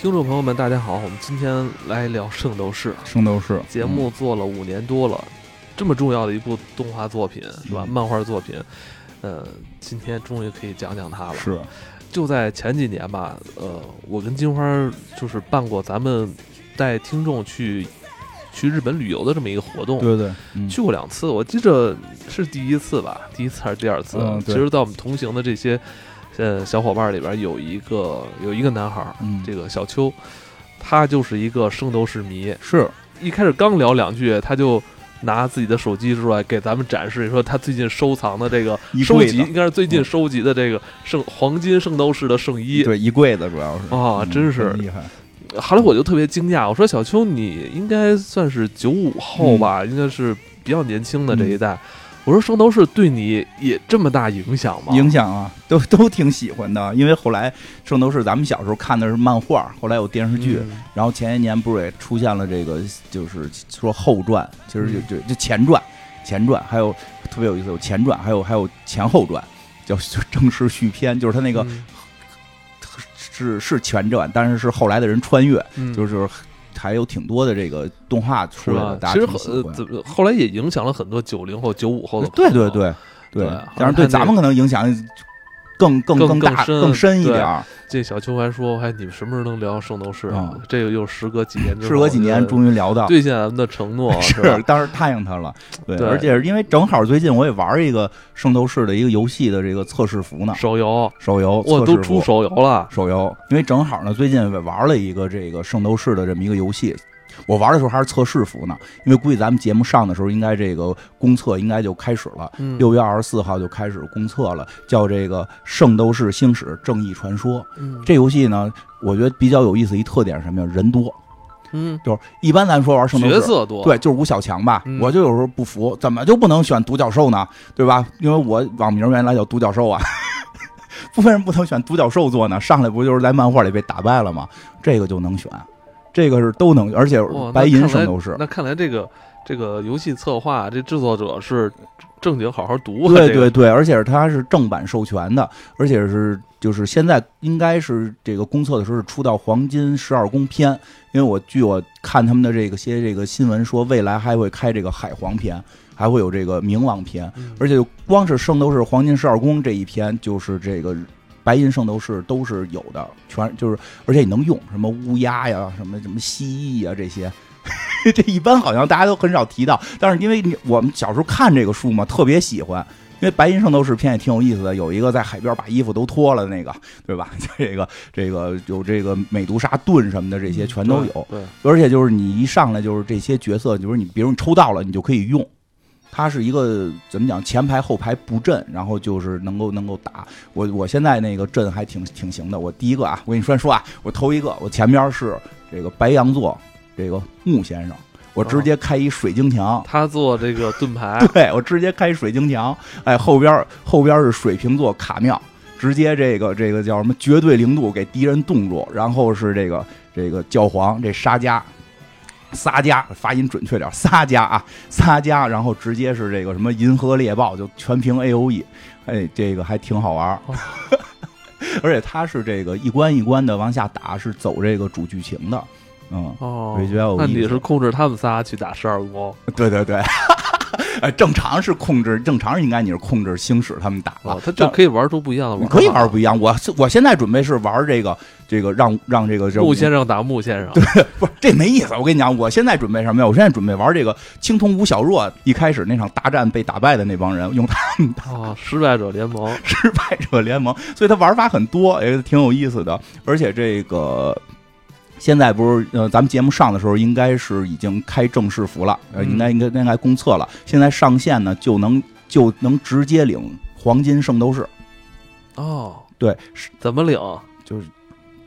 听众朋友们，大家好，我们今天来聊《圣斗士》圣斗士节目，做了五年多了，这么重要的一部动画作品是吧？嗯。漫画作品，呃，今天终于可以讲讲它了。是。就在前几年吧，呃，我跟金花就是办过咱们带听众去去日本旅游的这么一个活动，对对，嗯。去过两次，我记着是第一次吧，第一次还是第二次？嗯其实，在我们同行的这些呃小伙伴里边，有一个有一个男孩儿，嗯这个小邱，他就是一个圣斗士迷。是一开始刚聊两句，他就拿自己的手机出来给咱们展示，说他最近收藏的这个收集，应该是最近嗯收集的这个圣黄金圣斗士的圣衣。对一柜子主要是啊嗯真是很厉害，后来我就特别惊讶，我说小邱，你应该算是九五后吧，应该是比较年轻的这一代。我说圣斗士对你也这么大影响吗？影响啊，都都挺喜欢的。因为后来圣斗士咱们小时候看的是漫画，后来有电视剧，嗯然后前些年不是也出现了这个，就是说后传，其实就嗯就就前传，前传，还有特别有意思，有前传，还有还有前后传，叫正式续篇，就是他那个嗯是是前传，但是是后来的人穿越，嗯就是还有挺多的这个动画出来的，其实。呃后来也影响了很多九零后、九五后的对对对对对，当然对咱们可能影响更更更大、更深更深一点儿。这小秋还说，还你们什么时候能聊圣斗士啊嗯？这个又时隔几年，时隔几年，终于于聊到，兑现咱们的承诺，是吧？当时答应他了。对，对而且是因为正好最近我也玩一个圣斗士的一个游戏的这个测试服呢，手游，手游我。都出手游了，手游，因为正好呢，最近玩了一个这个圣斗士的这么一个游戏。我玩的时候还是测试服呢，因为估计咱们节目上的时候，应该这个公测应该就开始了。嗯，六月二十四号就开始公测了，叫这个《圣斗士星矢正义传说》。嗯这游戏呢，我觉得比较有意思一特点是什么呀？人多，嗯，就是一般咱说玩圣斗士，角色多，对，就是吴小强吧。嗯我就有时候不服，怎么就不能选独角兽呢？对吧？因为我网名原来叫独角兽啊，为什么不能选独角兽做呢？上来不就是在漫画里被打败了吗？这个就能选，这个是都能，而且，白银圣斗士。那看来这个这个游戏策划这制作者是正经好好读啊，对对对，而且是它是正版授权的，而且是就是现在应该是这个公测的时候是出到黄金十二宫篇，因为我据我看他们的这个些这个新闻说，未来还会开这个海皇篇，还会有这个冥王篇，嗯。而且光是圣斗士黄金十二宫这一篇，就是这个白银圣斗士都是有的，全就是而且你能用什么乌鸦呀，什么什么蜥蜴呀这些。这一般好像大家都很少提到，但是因为你我们小时候看这个书嘛，特别喜欢。因为白银圣斗士片也挺有意思的，有一个在海边把衣服都脱了的那个，对吧？这个这个有这个美杜莎盾什么的，这些全都有。对，而且就是你一上来就是这些角色，就是你比如你抽到了，你就可以用。它是一个怎么讲，前排后排布阵，然后就是能够能够打。我我现在那个阵还挺挺行的。我第一个啊，我跟你说说啊，我头一个，我前边是这个白羊座这个木先生，我直接开一水晶墙。他做这个盾牌，对我直接开水晶墙，哎，后边后边是水瓶座卡妙，直接这个这个叫什么绝对零度给敌人冻住，然后是这个这个教皇这沙加。撒加发音准确点，撒加啊，撒加，然后直接是这个什么银河猎豹，就全凭 A O E，哎，这个还挺好玩儿。哦。而且它是这个一关一关的往下打，是走这个主剧情的，嗯，哦。那你是控制他们仨去打十二宫。对对对，呃，正常是控制，正常应该你是控制星矢他们打了，哦，他就可以玩出不一样的玩法，你可以玩不一样。我我现在准备是玩这个这个让让这个这木先生打木先生，对不是这没意思。我跟你讲，我现在准备什么呀？我现在准备玩这个青铜吴小若一开始那场大战被打败的那帮人，用他们打哦，失败者联盟，失败者联盟，所以他玩法很多，也挺有意思的。而且这个现在不是呃，咱们节目上的时候应该是已经开正式服了，呃，嗯应该应该应该公测了。现在上线呢，就能就能直接领黄金圣斗士，哦，对，怎么领？就是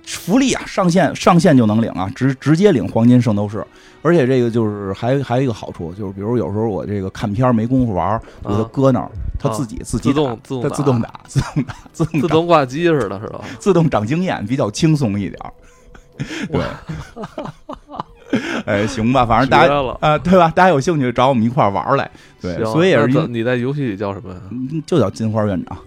福利啊，上线上线就能领啊，直直接领黄金圣斗士。而且这个就是还还有一个好处，就是比如有时候我这个看片儿没工夫玩儿，我就啊搁那儿，它啊自己自己自动打自动自动打，自动打，自动打自动挂机似的，是吧？自动长经验，比较轻松一点儿。对，哎，行吧，反正大家啊、对吧？大家有兴趣找我们一块儿玩儿来。对，所以也是你在游戏里叫什么就叫金花院长。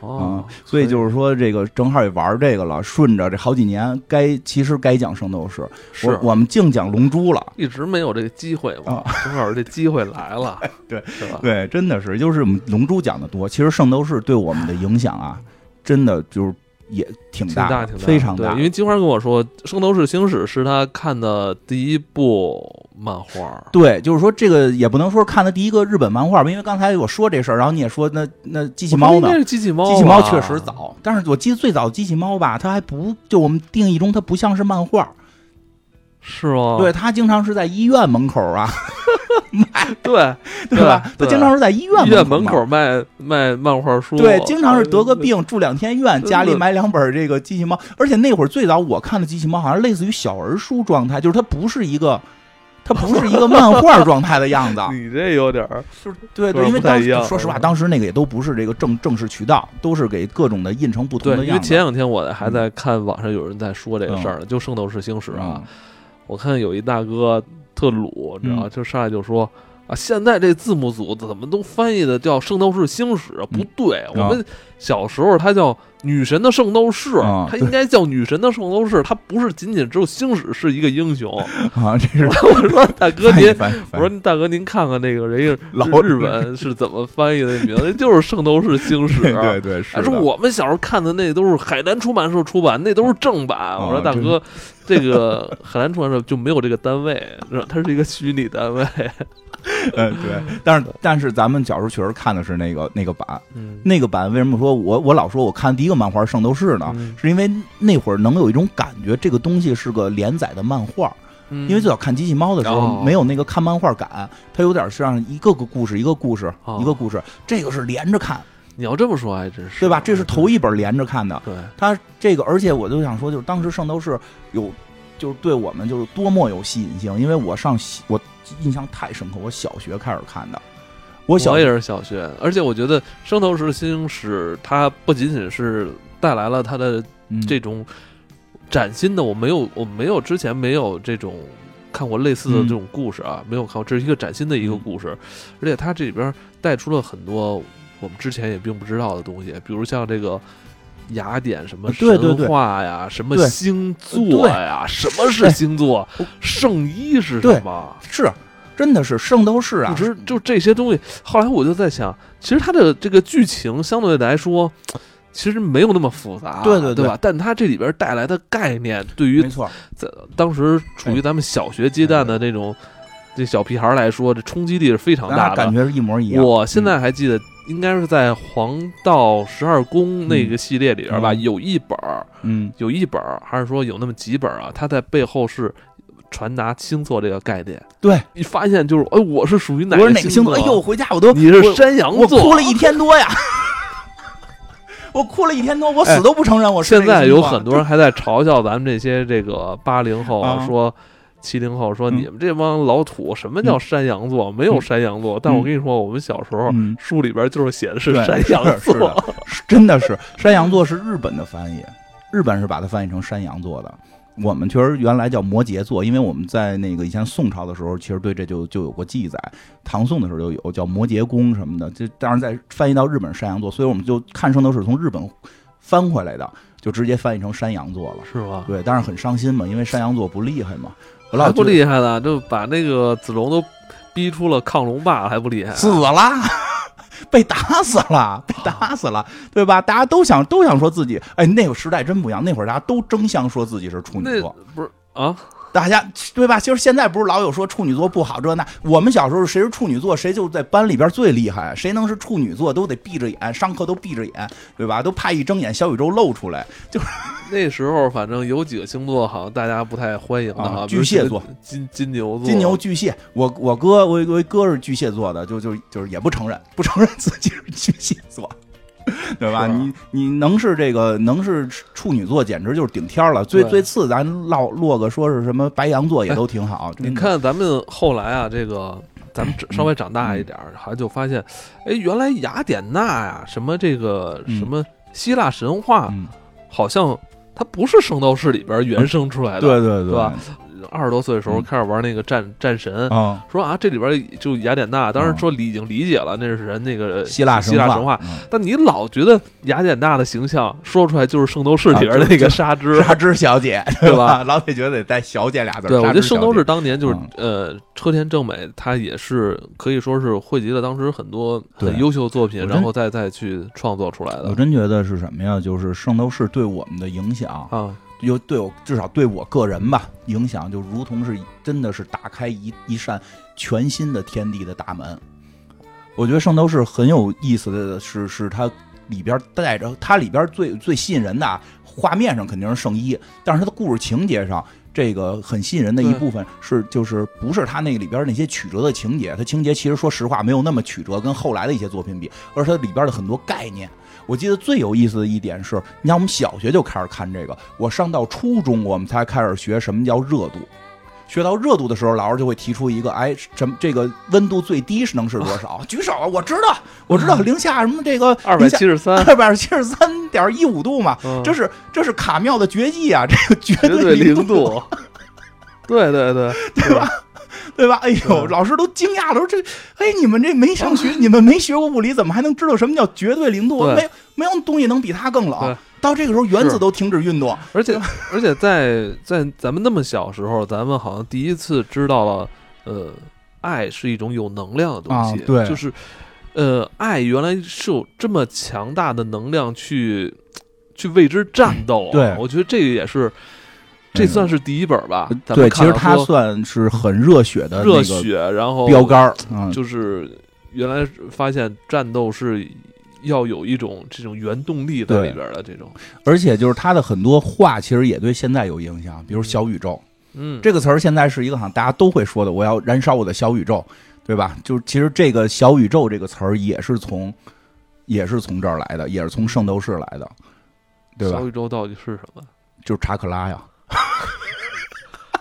哦，所以就是说这个正好也玩这个了，顺着这好几年该其实该讲圣斗士，是我我们净讲龙珠了。一直没有这个机会嘛啊，正好这机会来了，对是吧？对，真的是，就是我们龙珠讲的多，其实圣斗士对我们的影响啊，真的就是也挺大，挺大挺大，非常大。因为金花跟我说，《圣斗士星矢》是他看的第一部漫画，对，就是说这个也不能说看的第一个日本漫画吧，因为刚才我说这事儿，然后你也说那那机器猫呢？机器猫，机器猫确实早，但是我记得最早的机器猫吧，它还不就我们定义中它不像是漫画，是吗？对，它经常是在医院门口啊，对对吧？他经常是在医院医院门口卖卖漫画书，对，经常是得个病住两天院，家里买两本这个机器猫，而且那会儿最早我看的机器猫好像类似于小儿书状态，就是它不是一个，它不是一个漫画状态的样子。你这有点儿对对，因为当时说实话，当时那个也都不是这个正正式渠道，都是给各种的印成不同的样子。因为前两天我还在看网上有人在说这个事儿呢，就《圣斗士星矢》啊，嗯我看有一大哥特鲁，你知道就上来就说。啊，现在这字幕组怎么都翻译的叫《圣斗士星矢》？不对，啊我们小时候它叫女神的圣斗士，啊它应该叫女神的圣斗士，它不是仅仅只有星矢是一个英雄。啊，这是。我说大哥您，我说大哥您看看那个人家老日本是怎么翻译的名字，就是圣斗士星矢。对对对，是我们小时候看的那都是海南出版社出版，那都是正版。我说大哥，这个 海南出版社就没有这个单位，它是一个虚拟单位。嗯对，但是但是咱们小时候确实看的是那个那个版，嗯，那个版为什么说我我老说我看第一个漫画《圣斗士》呢？嗯是因为那会儿能有一种感觉，这个东西是个连载的漫画。嗯因为最早看机器猫的时候哦没有那个看漫画感，它有点像一个个故事一个故事哦一个故事，这个是连着看，你要这么说还真是，对吧？这是头一本连着看的。对，它这个，而且我就想说，就是当时圣斗士有，就是对我们就是多么有吸引性，因为我上我印象太深刻，我小学开始看的，我小我也是小学，而且我觉得《圣斗士星矢》它不仅仅是带来了它的嗯这种崭新的，我没有我没有之前没有这种看过类似的这种故事啊，没有看过，这是一个崭新的一个嗯故事，而且它这里边带出了很多我们之前也并不知道的东西，比如像这个。雅典什么对对对神话呀，什么星座呀，什么是星座？圣衣是什么？是真的是圣斗士啊就，是就这些东西。后来我就在想，其实它的这个剧情相对来说，其实没有那么复杂，对对对对吧？但它这里边带来的概念，对于没错，在当时处于咱们小学阶段的那种这小屁孩来说，这冲击力是非常大的。感觉是一模一样。我现在还记得，应该是在《黄道十二宫》那个系列里边吧，嗯有一本儿，嗯，有一本儿，还是说有那么几本啊？它在背后是传达星座这个概念。对，你发现就是，哎，我是属于哪个星星座？哎呦，回家我都你是山羊座，我哭了一天多呀，我哭了一天多，我死都不承认我是现在有很多人还在嘲笑咱们这些这个八零后啊，啊说七零后说嗯你们这帮老土，什么叫山羊座？没有山羊座。但我跟你说，我们小时候嗯，书里边就是写的是山羊座的。真的是山羊座是日本的翻译，日本是把它翻译成山羊座的。我们确实原来叫摩羯座，因为我们在那个以前宋朝的时候，其实对这就就有过记载，唐宋的时候就有叫摩羯宫什么的，这当然在翻译到日本山羊座，所以我们就看圣斗士从日本翻回来的，就直接翻译成山羊座了。是吧？对，但是很伤心嘛，因为山羊座不厉害嘛，我老还不厉害了，就把那个子龙都逼出了亢龙霸，还不厉害？死了，被打死了，被打死了，对吧？大家都想都想说自己，哎，那个时代真不一样，那会儿大家都争相说自己是处女座，不是啊？大家对吧？其实现在不是老有说处女座不好这那，我们小时候谁是处女座，谁就在班里边最厉害，谁能是处女座都得闭着眼，上课都闭着眼，对吧？都怕一睁眼小宇宙露出来，就是那时候反正有几个星座好像大家不太欢迎的啊，巨蟹座、金金牛座、金牛、巨蟹，我我哥我我哥是巨蟹座的，就就就是也不承认，不承认自己是巨蟹座，对吧？你你能是这个能是处女座，简直就是顶天了。最最次咱落落个说是什么白羊座也都挺好。你看咱们后来啊，这个咱们稍微长大一点儿，好像就发现，哎，原来雅典娜呀，什么这个嗯。什么希腊神话，嗯，好像它不是圣斗士里边原生出来的，对对对。吧二十多岁的时候嗯。开始玩那个战战神，啊，说啊这里边就雅典娜，当时嗯说理已经理解了那是人那个希腊希腊神话，嗯。但你老觉得雅典娜的形象说出来就是圣斗士里边的那个纱织，纱织小姐 对吧？吧？老得觉得得带小姐俩字儿。对，我觉得圣斗士当年就是、嗯。呃，车田正美，他也是可以说是汇集了当时很多很优秀的作品，然后再再去创作出来的。我真觉得是什么呀？就是圣斗士对我们的影响，啊。有对我至少对我个人吧，影响就如同是真的是打开一一扇全新的天地的大门。我觉得圣斗士很有意思的是，是它里边带着它里边最最吸引人的啊，画面上肯定是圣衣，但是它的故事情节上。这个很吸引人的一部分是，就是不是它那个里边那些曲折的情节，它情节其实说实话没有那么曲折，跟后来的一些作品比，而是它里边的很多概念。我记得最有意思的一点是，你像我们小学就开始看这个，我上到初中我们才开始学什么叫热度。学到热度的时候，老师就会提出一个，哎，什么这个温度最低是能是多少？举手啊！我知道，我知道，零下什么这个二百七十三，二百七十三点一五度嘛，嗯这是这是卡妙的绝技啊！这个绝绝对零零度。对对对，对 吧？对吧？哎呦，老师都惊讶了，说这，哎，你们这没上学，你们没学过物理，怎么还能知道什么叫绝对零度？没没有东西能比它更冷对。到这个时候，原子都停止运动。而且而且在在咱们那么小时候，咱们好像第一次知道了，呃，爱是一种有能量的东西，啊对就是呃，爱原来是有这么强大的能量去去为之战斗、啊。对我觉得这个也是，这嗯算是第一本吧。对，其实它算是很热血的热那个血，然后标杆儿。嗯，就是原来发现战斗是要有一种这种原动力在里边的这种，而且就是他的很多话，其实也对现在有影响，比如小宇宙。嗯，这个词儿现在是一个好像大家都会说的，我要燃烧我的小宇宙，对吧？就是其实这个小宇宙这个词儿也是从也是从这儿来的，也是从圣斗士来的，对吧小？宇宙到底是什么？就是查克拉呀，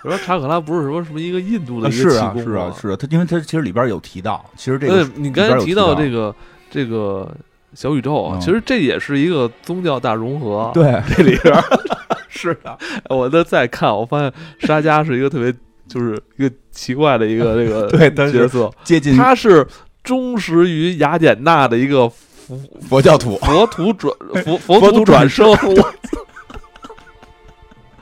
我 说查克拉不是什么什么一个印度的啊一个气功是啊是啊吗？是啊，它因为他其实里边有提到，其实这呃个，你刚才提到这个这个小宇宙啊，嗯其实这也是一个宗教大融合。，对这里边 是的，我在再看，我发现沙加是一个特别就是一个奇怪的一个这个对他角色，接近他是忠实于雅典娜的一个佛佛教徒，佛徒转 佛佛佛徒转转生，我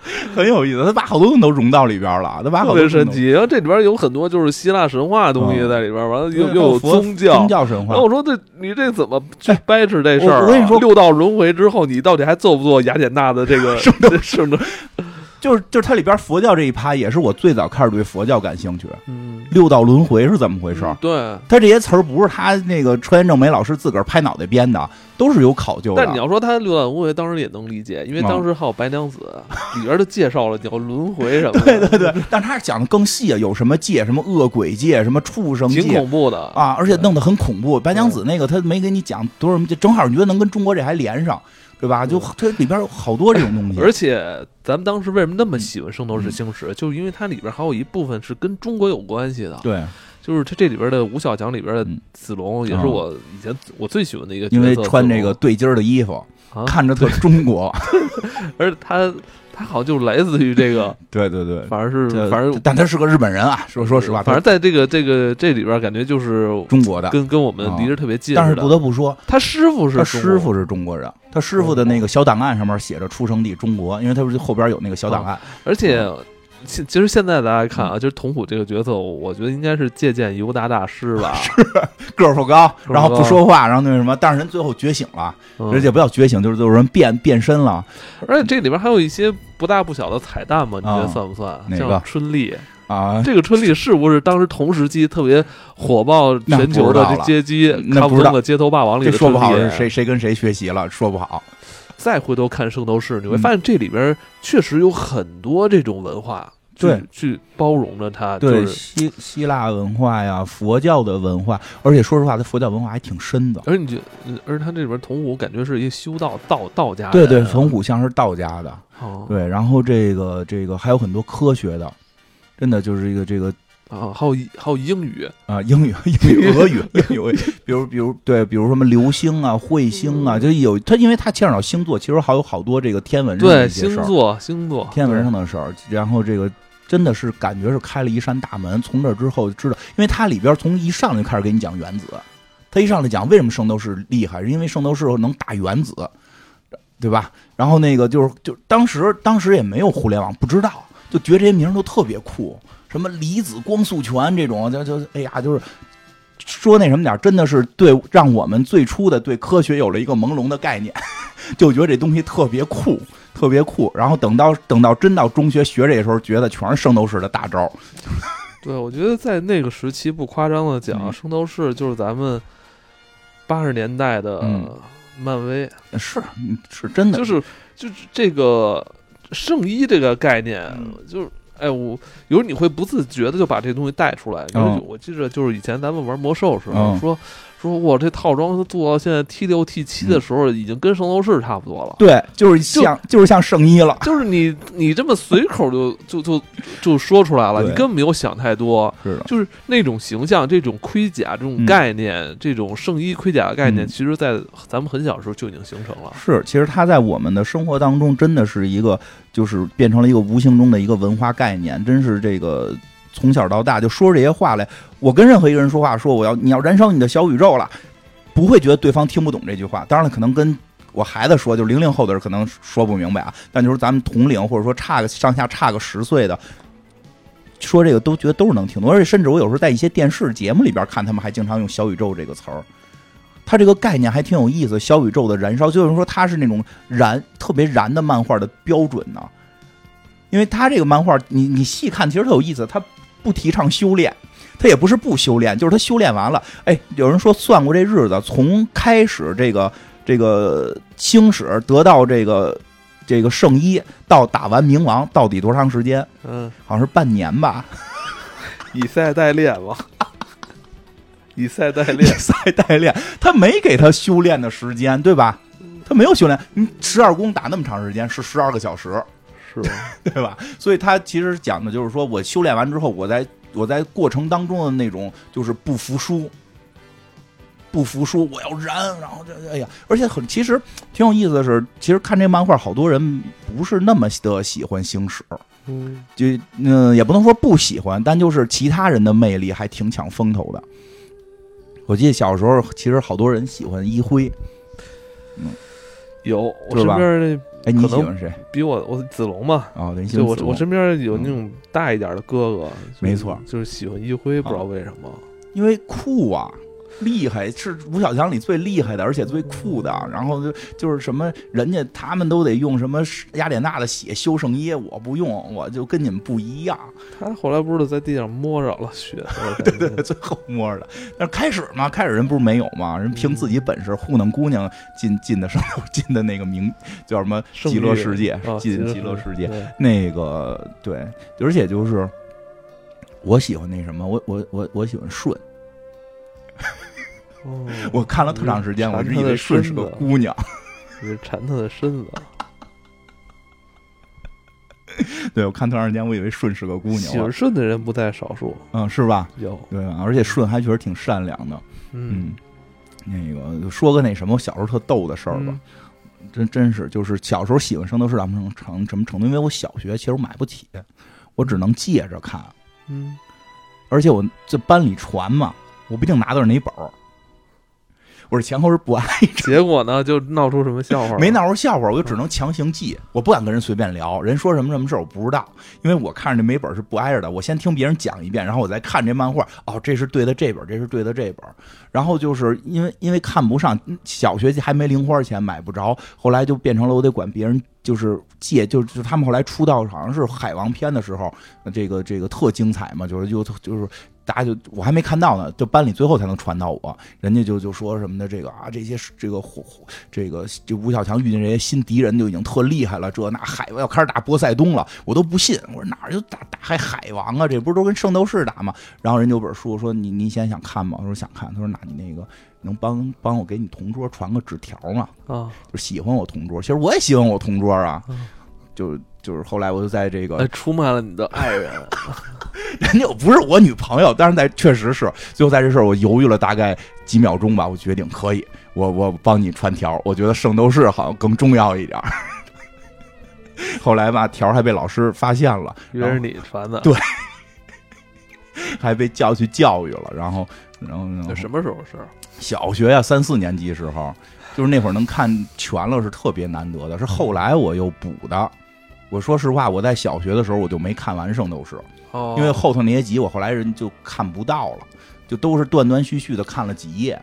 很有意思，他把好多东西都融到里边了，他把好特别神奇。然后这里边有很多就是希腊神话的东西嗯在里边，完了又又有宗教宗。教神话然后。我说这你这怎么去哎掰扯这事儿、啊我我跟你说六道轮回之后，你到底还做不做雅典娜的这个圣斗圣斗？就是就是它里边佛教这一趴，也是我最早开始对佛教感兴趣。嗯，六道轮回是怎么回事？嗯对。他这些词儿不是他那个车田正美老师自个儿拍脑袋编的，都是有考究的。但你要说他六道轮回，当时也能理解，因为嗯当时还有白娘子里边都介绍了叫轮回什么的，对对对，但他是讲的更细，啊有什么界，什么恶鬼界，什么畜生挺界恐怖的。啊，而且弄得很恐怖。白娘子那个他没给你讲多少，就正好你觉得能跟中国这还连上，对吧？就它里边有好多这种东西。而且咱们当时为什么那么喜欢《圣斗士星矢》，就是因为它里边还有一部分是跟中国有关系的。对，就是它这里边的吴小强里边的嗯子龙，也是啊我以前我最喜欢的一个角色。因为穿这个对襟儿的衣服，啊，看着特中国。而且他他好像就来自于这个，对对对，反正是这反正但他是个日本人啊，说说实话，反正在这个这个这里边感觉就是中国的。跟跟我们离着特别近但是。不得不说，他师傅是他师傅是中国人，他师傅的那个小档案上面写着出生地中国，因为他不是后边有那个小档案。而且嗯其其实现在大家看啊，就是童虎这个角色，我觉得应该是借鉴尤达大师吧，是个儿不高，然后不说话，然后那什么，但是人最后觉醒了，嗯而且不叫觉醒，就是有人变变身了而且这里边还有一些不大不小的彩蛋嘛，你觉得啊算不算？哪个像春丽，啊！这个春丽是不是当时同时期特别火爆全球的街机康那不知道风的街头霸王里的说不好是谁谁跟谁学习了，说不好。再回头看《圣斗士》，你会嗯发现这里边确实有很多这种文化，去对，去包容着它，对就是。希希腊文化呀，佛教的文化，而且说实话，它佛教文化还挺深的。而你觉，嗯而且他这里边童武感觉是一个修道道道家人，对对，从古像是道家的，哦对，然后这个这个还有很多科学的，真的就是一个这个啊，还有还有英语，啊，英语、英语、俄语、英语，比如比如对，比如什么流星啊、彗星啊，就有它，因为它牵扯到星座，其实还有好多这个天文上的对一些事儿，星座星座天文上的事儿。然后这个真的是感觉是开了一扇大门。从这之后就知道，因为它里边从一上来就开始给你讲原子，它一上来讲为什么圣斗士厉害，是因为圣斗士能打原子，对吧？然后那个就是就当时当时也没有互联网，不知道，就觉得这些名都特别酷，什么离子光速拳这种，就就哎呀，就是说那什么点真的是对让我们最初的对科学有了一个朦胧的概念，就觉得这东西特别酷。特别酷，然后等到等到真到中学学这个时候，觉得全是圣斗士的大招。对，我觉得在那个时期，不夸张的讲，圣斗士就是咱们八十年代的漫威，是是真的，就是就是这个圣衣这个概念，就是哎，我有时候你会不自觉的就把这东西带出来。因为我记着，就是以前咱们玩魔兽时候说。说我这套装做到现在 T 六 T 七的时候，已经跟圣斗士差不多了。对，就是像就是像圣衣了。就是你你这么随口就就就就说出来了，你根本没有想太多。是的，就是那种形象、这种盔甲、这种概念、这种圣衣盔甲的概念，其实，在咱们很小时候就已经形成了。是，其实它在我们的生活当中，真的是一个，就是变成了一个无形中的一个文化概念，真是这个。从小到大就说这些话来，我跟任何一个人说话，说我要你要燃烧你的小宇宙了，不会觉得对方听不懂这句话。当然了，可能跟我孩子说，就零零后的人可能说不明白啊。但就是咱们同龄或者说差个上下差个十岁的，说这个都觉得都是能听懂。而且甚至我有时候在一些电视节目里边看，他们还经常用“小宇宙”这个词儿。他这个概念还挺有意思，“小宇宙”的燃烧，就是说它是那种燃特别燃的漫画的标准呢。因为他这个漫画，你你细看，其实特有意思，他。不提倡修炼，他也不是不修炼，就是他修炼完了。哎，有人说算过这日子，从开始这个这个星矢得到这个这个圣衣，到打完冥王，到底多长时间？嗯，好像是半年吧。以赛代练嘛，以赛代练，以赛代练，他没给他修炼的时间，对吧？他没有修炼，你十二宫打那么长时间，是十二个小时。是吧？对吧？所以他其实讲的就是说，我修炼完之后，我在我在过程当中的那种就是不服输，不服输，我要燃，然后这哎呀，而且很其实挺有意思的是，其实看这漫画，好多人不是那么的喜欢星矢，嗯，就嗯也不能说不喜欢，但就是其他人的魅力还挺抢风头的。我记得小时候，其实好多人喜欢一辉，嗯，有我身边那。哎，你喜欢谁？比我我子龙嘛？啊，就我我身边有那种大一点的哥哥，没错，就是喜欢一辉，不知道为什么，因为酷啊。厉害是吴小强里最厉害的，而且最酷的。然后就就是什么，人家他们都得用什么雅典娜的血修圣衣，我不用，我就跟你们不一样。他后来不是在地上摸着了血？对对对，最后摸着的。但开始嘛，开始人不是没有嘛，人凭自己本事糊弄姑娘进进的圣进的那个名叫什么极乐世界，进极乐世界。那个对，而且就是我喜欢那什么，我我我我喜欢顺。哦，我看了特长时间，我是以为顺是个姑娘，是缠他的身子。对，我看特长时间，我以为顺是个姑娘。喜欢顺的人不在少数，嗯，是吧？有对，而且顺还确实挺善良的。嗯，那个说个那什么，我小时候特逗的事儿吧，真真是，就是小时候喜欢圣斗士，咱们成什么程度？因为我小学其实我买不起，我只能借着看。嗯，而且我这班里传嘛，我不一定拿的是哪本儿。我是前后是不挨着，结果呢就闹出什么笑话？没闹出笑话，我就只能强行记，我不敢跟人随便聊。人说什么什么事我不知道，因为我看着这每本是不挨着的。我先听别人讲一遍，然后我再看这漫画。哦，这是对的这本，这是对的这本。然后就是因为因为看不上，小学还没零花钱买不着，后来就变成了我得管别人就是借，就是他们后来出道好像是海王篇的时候，这个这个特精彩嘛，就是就就是。大家就我还没看到呢，就班里最后才能传到我，人家就就说什么的这个啊，这些这个这个就吴小强遇见这些新敌人就已经特厉害了，这那海要开始打波塞冬了，我都不信，我说哪儿就打打海海王啊，这不是都跟圣斗士打吗？然后人有本书说你你现在想看吗？我说想看，他说那你那个能帮帮我给你同桌传个纸条吗？啊，就喜欢我同桌，其实我也喜欢我同桌啊，就就是后来我就在这个出卖了你的 爱人。人家又不是我女朋友，但是在确实是最后在这事儿我犹豫了大概几秒钟吧，我决定可以，我我帮你传条，我觉得圣斗士好像更重要一点。后来吧，条还被老师发现了，以为是你传的，对，还被叫去教育了。然后，然后，这什么时候是？小学呀，三四年级时候，就是那会儿能看全了，是特别难得的。是后来我又补的。我说实话，我在小学的时候我就没看完《圣斗士》，因为后头那些集我后来人就看不到了，就都是断断续续的看了几页。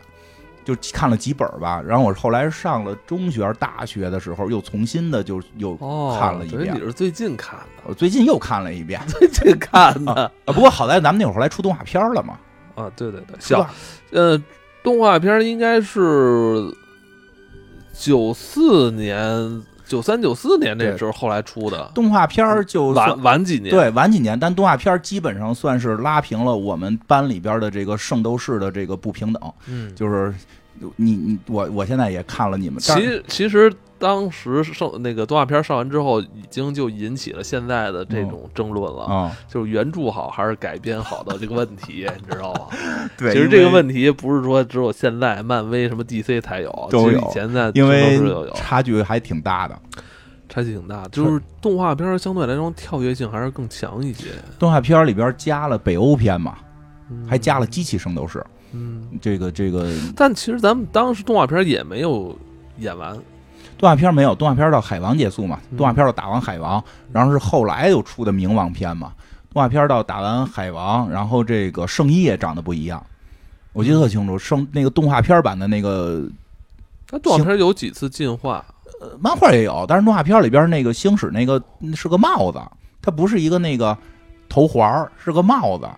就看了几本吧，然后我后来上了中学、大学的时候，又重新的就又看了一遍。你是最近看的？我最近又看了一遍。最近看的啊，不过好在咱们那会儿来出动画片了嘛。啊，对对对，小呃，动画片应该是九四年、九三、九四年那时候后来出的动画片儿，就晚晚几年，对，晚几年。但动画片儿基本上算是拉平了我们班里边的这个圣斗士的这个不平等，嗯，就是。你你我我现在也看了你们，其其实当时上那个动画片上完之后，已经就引起了现在的这种争论了啊，就是原著好还是改编好的这个问题，你知道吗？对，其实这个问题不是说只有现在漫威什么 DC 才有，都有，以前在因为有差距还挺大的，差距挺大，就是动画片相对来说跳跃性还是更强一些。动画片里边加了北欧片嘛，还加了机器圣斗士。嗯，这个这个，但其实咱们当时动画片也没有演完，动画片没有，动画片到海王结束嘛，动画片到打完海王，然后是后来又出的冥王篇嘛，动画片到打完海王，然后这个圣衣也长得不一样，我记得特清楚，圣那个动画片版的那个，那动画片有几次进化，呃，漫画也有，但是动画片里边那个星矢那个是个帽子，它不是一个那个头环，是个帽子。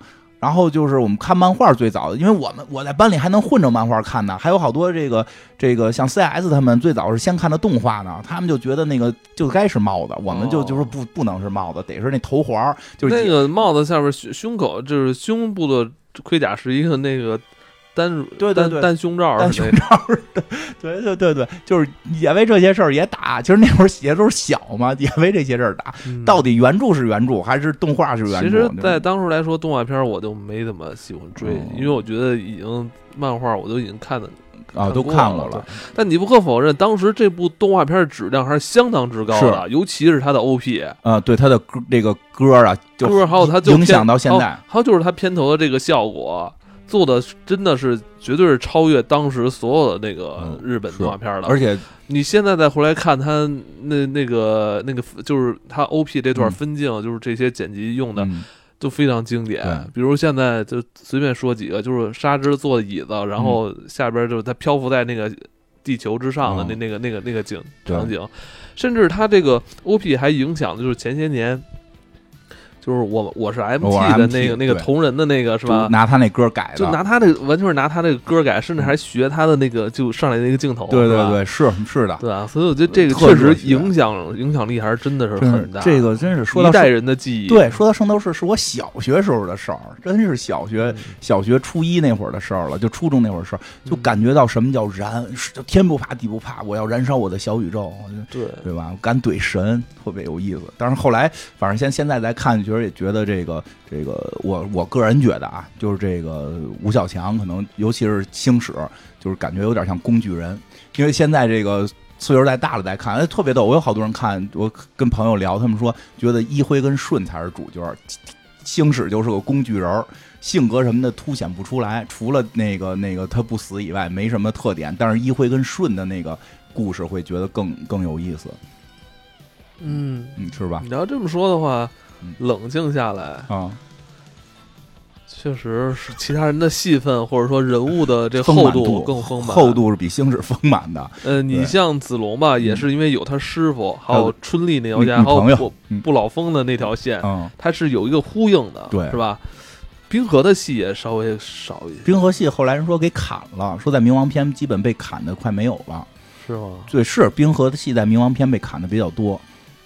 然后就是我们看漫画最早的，因为我们我在班里还能混着漫画看呢，还有好多这个这个像 CS 他们最早是先看的动画呢，他们就觉得那个就该是帽子，我们就就是不不能是帽子，得是那头环就是那个帽子下边胸胸口就是胸部的盔甲是一个那个。单对对对单胸罩，单胸罩对对对对，就是也为这些事儿也打。其实那会儿写都是小嘛，也为这些事儿打。到底原著是原著还是动画是原著？其实，在当时来说，动画片我就没怎么喜欢追，因为我觉得已经漫画我都已经看的啊都看过了。但你不可否认，当时这部动画片的质量还是相当之高的，尤其是它的 OP 啊，对它的歌这个歌啊，歌还有它影响到现在，还有就是它片头的这个效果。做的真的是绝对是超越当时所有的那个日本动画片的，而且你现在再回来看他那那个那个，就是他 O P 这段分镜，就是这些剪辑用的都非常经典。比如现在就随便说几个，就是沙之坐的椅子，然后下边就是他漂浮在那个地球之上的那那个那个那个景场景，甚至他这个 O P 还影响的就是前些年。就是我我是 M T 的那个那个同人的那个是吧？拿他那歌改的，就拿他那完全是拿他那个歌改，甚至还学他的那个就上来那个镜头。对对对，是是的，对啊，所以我觉得这个确实影响影响力还是真的是很大。这个真是说到一代人的记忆。对，说到圣斗士是我小学时候的事儿，真是小学小学初一那会儿的事儿了，就初中那会儿事儿，就感觉到什么叫燃，就天不怕地不怕，我要燃烧我的小宇宙，对对吧？敢怼神，特别有意思。但是后来，反正现现在来看，觉得也觉得这个。个这个，我我个人觉得啊，就是这个吴小强可能，尤其是星矢，就是感觉有点像工具人。因为现在这个岁数再大了再看，哎，特别逗。我有好多人看，我跟朋友聊，他们说觉得一辉跟顺才是主角，星矢就是个工具人，性格什么的凸显不出来，除了那个那个他不死以外，没什么特点。但是一辉跟顺的那个故事会觉得更更有意思。嗯，是吧？你要这么说的话。冷静下来。啊，确实是其他人的戏份或者说人物的这厚度更丰满，厚度是比星矢丰满的。呃，你像子龙吧，也是因为有他师傅，还有春丽那条线，还有不不老峰的那条线，他是有一个呼应的，对，是吧？冰河的戏也稍微少一些。冰河戏后来人说给砍了，说在冥王篇基本被砍的快没有了，是吗？对，是冰河的戏在冥王篇被砍的比较多。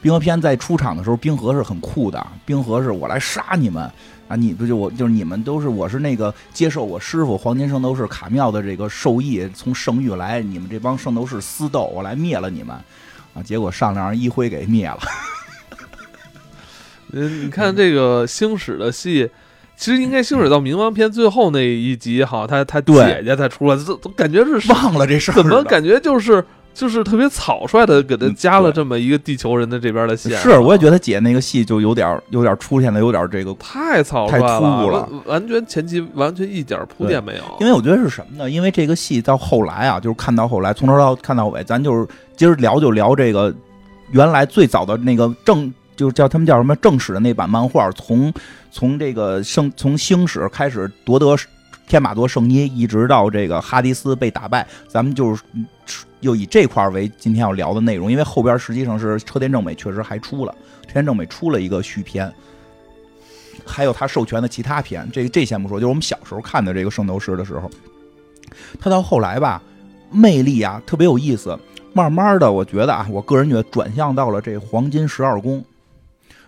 冰河篇在出场的时候，冰河是很酷的。冰河是我来杀你们啊！你不就我就是你们都是我是那个接受我师傅黄金圣斗士卡妙的这个授意，从圣域来，你们这帮圣斗士私斗，我来灭了你们啊！结果上梁让一辉给灭了。嗯，你看这个星矢的戏，其实应该星矢到冥王篇最后那一集，哈，他他姐姐才出来，都都感觉是忘了这事儿，怎么感觉就是。就是特别草率的给他加了这么一个地球人的这边的线。是，我也觉得姐那个戏就有点有点出现的有点这个太草率了，完全前期完全一点铺垫没有。因为我觉得是什么呢？因为这个戏到后来啊，就是看到后来从头到看到尾，咱就是今儿聊就聊这个原来最早的那个正，就是叫他们叫什么正史的那版漫画，从从这个圣从星矢开始夺得。天马座圣衣，一直到这个哈迪斯被打败，咱们就是又以这块为今天要聊的内容，因为后边实际上是车田正美确实还出了，车田正美出了一个续篇，还有他授权的其他篇，这这先不说，就是我们小时候看的这个圣斗士的时候，他到后来吧，魅力啊特别有意思，慢慢的我觉得啊，我个人觉得转向到了这黄金十二宫，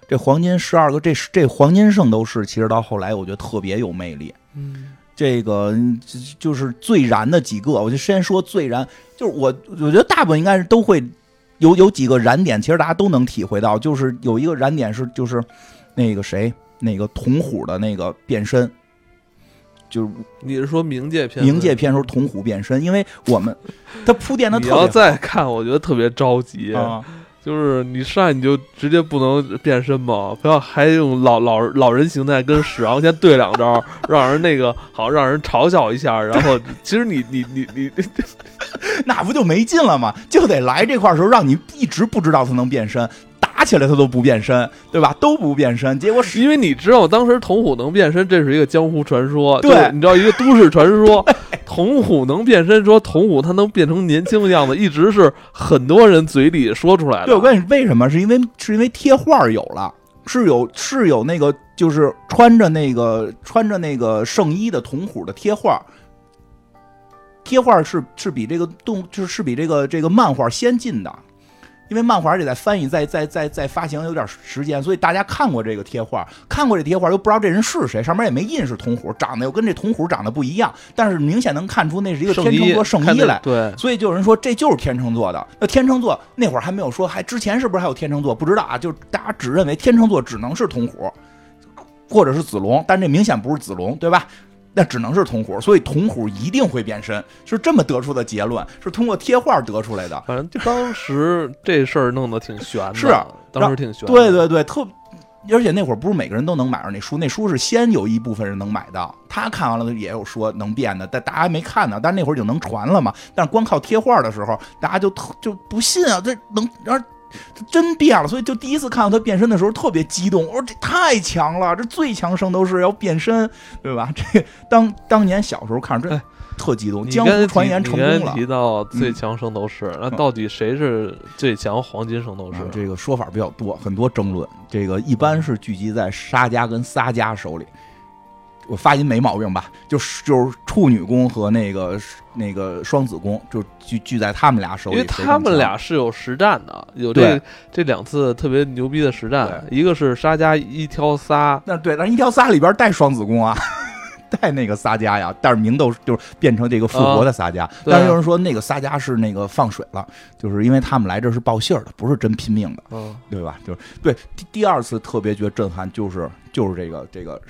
这黄金十二个这这黄金圣斗士，其实到后来我觉得特别有魅力，嗯。这个就是最燃的几个，我就先说最燃，就是我我觉得大部分应该是都会有有几个燃点，其实大家都能体会到，就是有一个燃点是就是那个谁那个铜虎的那个变身，就是你是说冥界片？冥界片时候铜虎变身，因为我们他铺垫的特别，你要再看，我觉得特别着急啊。就是你上来你就直接不能变身吗？不要还用老老老人形态跟史昂先对两招，让人那个好让人嘲笑一下。然后 其实你你你你，那不就没劲了吗？就得来这块时候让你一直不知道他能变身。打起来他都不变身，对吧？都不变身，结果是因为你知道当时童虎能变身，这是一个江湖传说，对，你知道一个都市传说，童虎能变身，说童虎他能变成年轻的样子，一直是很多人嘴里说出来的。对，我告诉你为什么？是因为是因为贴画有了，是有是有那个就是穿着那个穿着那个圣衣的童虎的贴画，贴画是是比这个动就是是比这个这个漫画先进的。因为漫画得再翻译、在在在在发行有点时间，所以大家看过这个贴画，看过这贴画又不知道这人是谁，上面也没印是铜虎，长得又跟这铜虎长得不一样，但是明显能看出那是一个天秤座圣衣来。对，所以就有人说这就是天秤座的。那天秤座那会儿还没有说，还之前是不是还有天秤座？不知道啊，就大家只认为天秤座只能是铜虎，或者是子龙，但这明显不是子龙，对吧？那只能是铜虎，所以铜虎一定会变身，是这么得出的结论，是通过贴画得出来的。反正就当时这事儿弄得挺悬的，是当时挺悬。对对对，特而且那会儿不是每个人都能买着那书，那书是先有一部分人能买到，他看完了也有说能变的，但大家没看呢。但那会儿就能传了嘛。但是光靠贴画的时候，大家就特就不信啊，这能让。真变了，所以就第一次看到他变身的时候特别激动。我说这太强了，这最强圣斗士要变身，对吧？这当当年小时候看真特激动。江湖传言成功了。提到最强圣斗士，那到底谁是最强黄金圣斗士？这个说法比较多，很多争论。这个一般是聚集在沙加跟撒加手里。我发音没毛病吧？就是就是处女宫和那个那个双子宫，就聚聚在他们俩手里。因为他们俩是有实战的，有这这两次特别牛逼的实战。一个是沙加一挑仨，那对，但一挑仨里边带双子宫啊，带那个撒加呀。但是明斗就是变成这个复活的撒加。但是有人说那个撒加是那个放水了，就是因为他们来这是报信儿的，不是真拼命的，对吧？就是对第第二次特别觉得震撼，就是就是这个这个。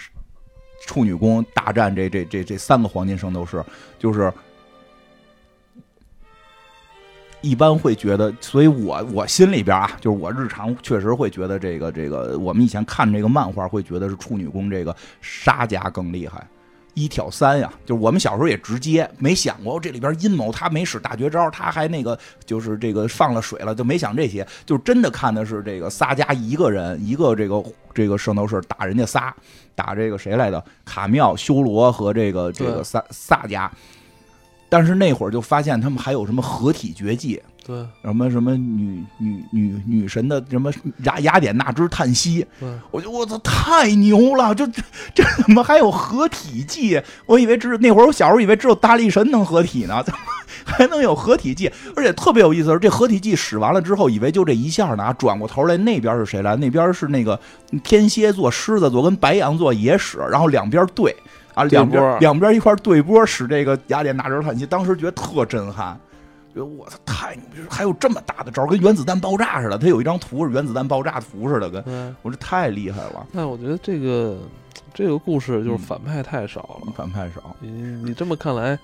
处女宫大战这这这这三个黄金圣斗士，就是一般会觉得，所以我我心里边啊，就是我日常确实会觉得这个这个，我们以前看这个漫画会觉得是处女宫这个沙家更厉害，一挑三呀，就是我们小时候也直接没想过这里边阴谋，他没使大绝招，他还那个就是这个放了水了，就没想这些，就真的看的是这个撒家一个人一个这个这个圣斗士打人家仨。打这个谁来的？卡妙、修罗和这个这个萨萨迦，但是那会儿就发现他们还有什么合体绝技，对，什么什么女女女女神的什么雅雅典娜之叹息，我觉得我操太牛了，就这 这怎么还有合体技？我以为只那会儿我小时候以为只有大力神能合体呢，怎么？还能有合体技，而且特别有意思是，这合体技使完了之后，以为就这一下呢，转过头来那边是谁来？那边是那个天蝎座、狮子座跟白羊座也使，然后两边对啊，两边两边一块对波使这个雅典娜之叹息，当时觉得特震撼，我操太牛逼，还有这么大的招，跟原子弹爆炸似的。他有一张图是原子弹爆炸图似的，跟我这太厉害了。那我觉得这个这个故事就是反派太少了，反派少。你你这么看来，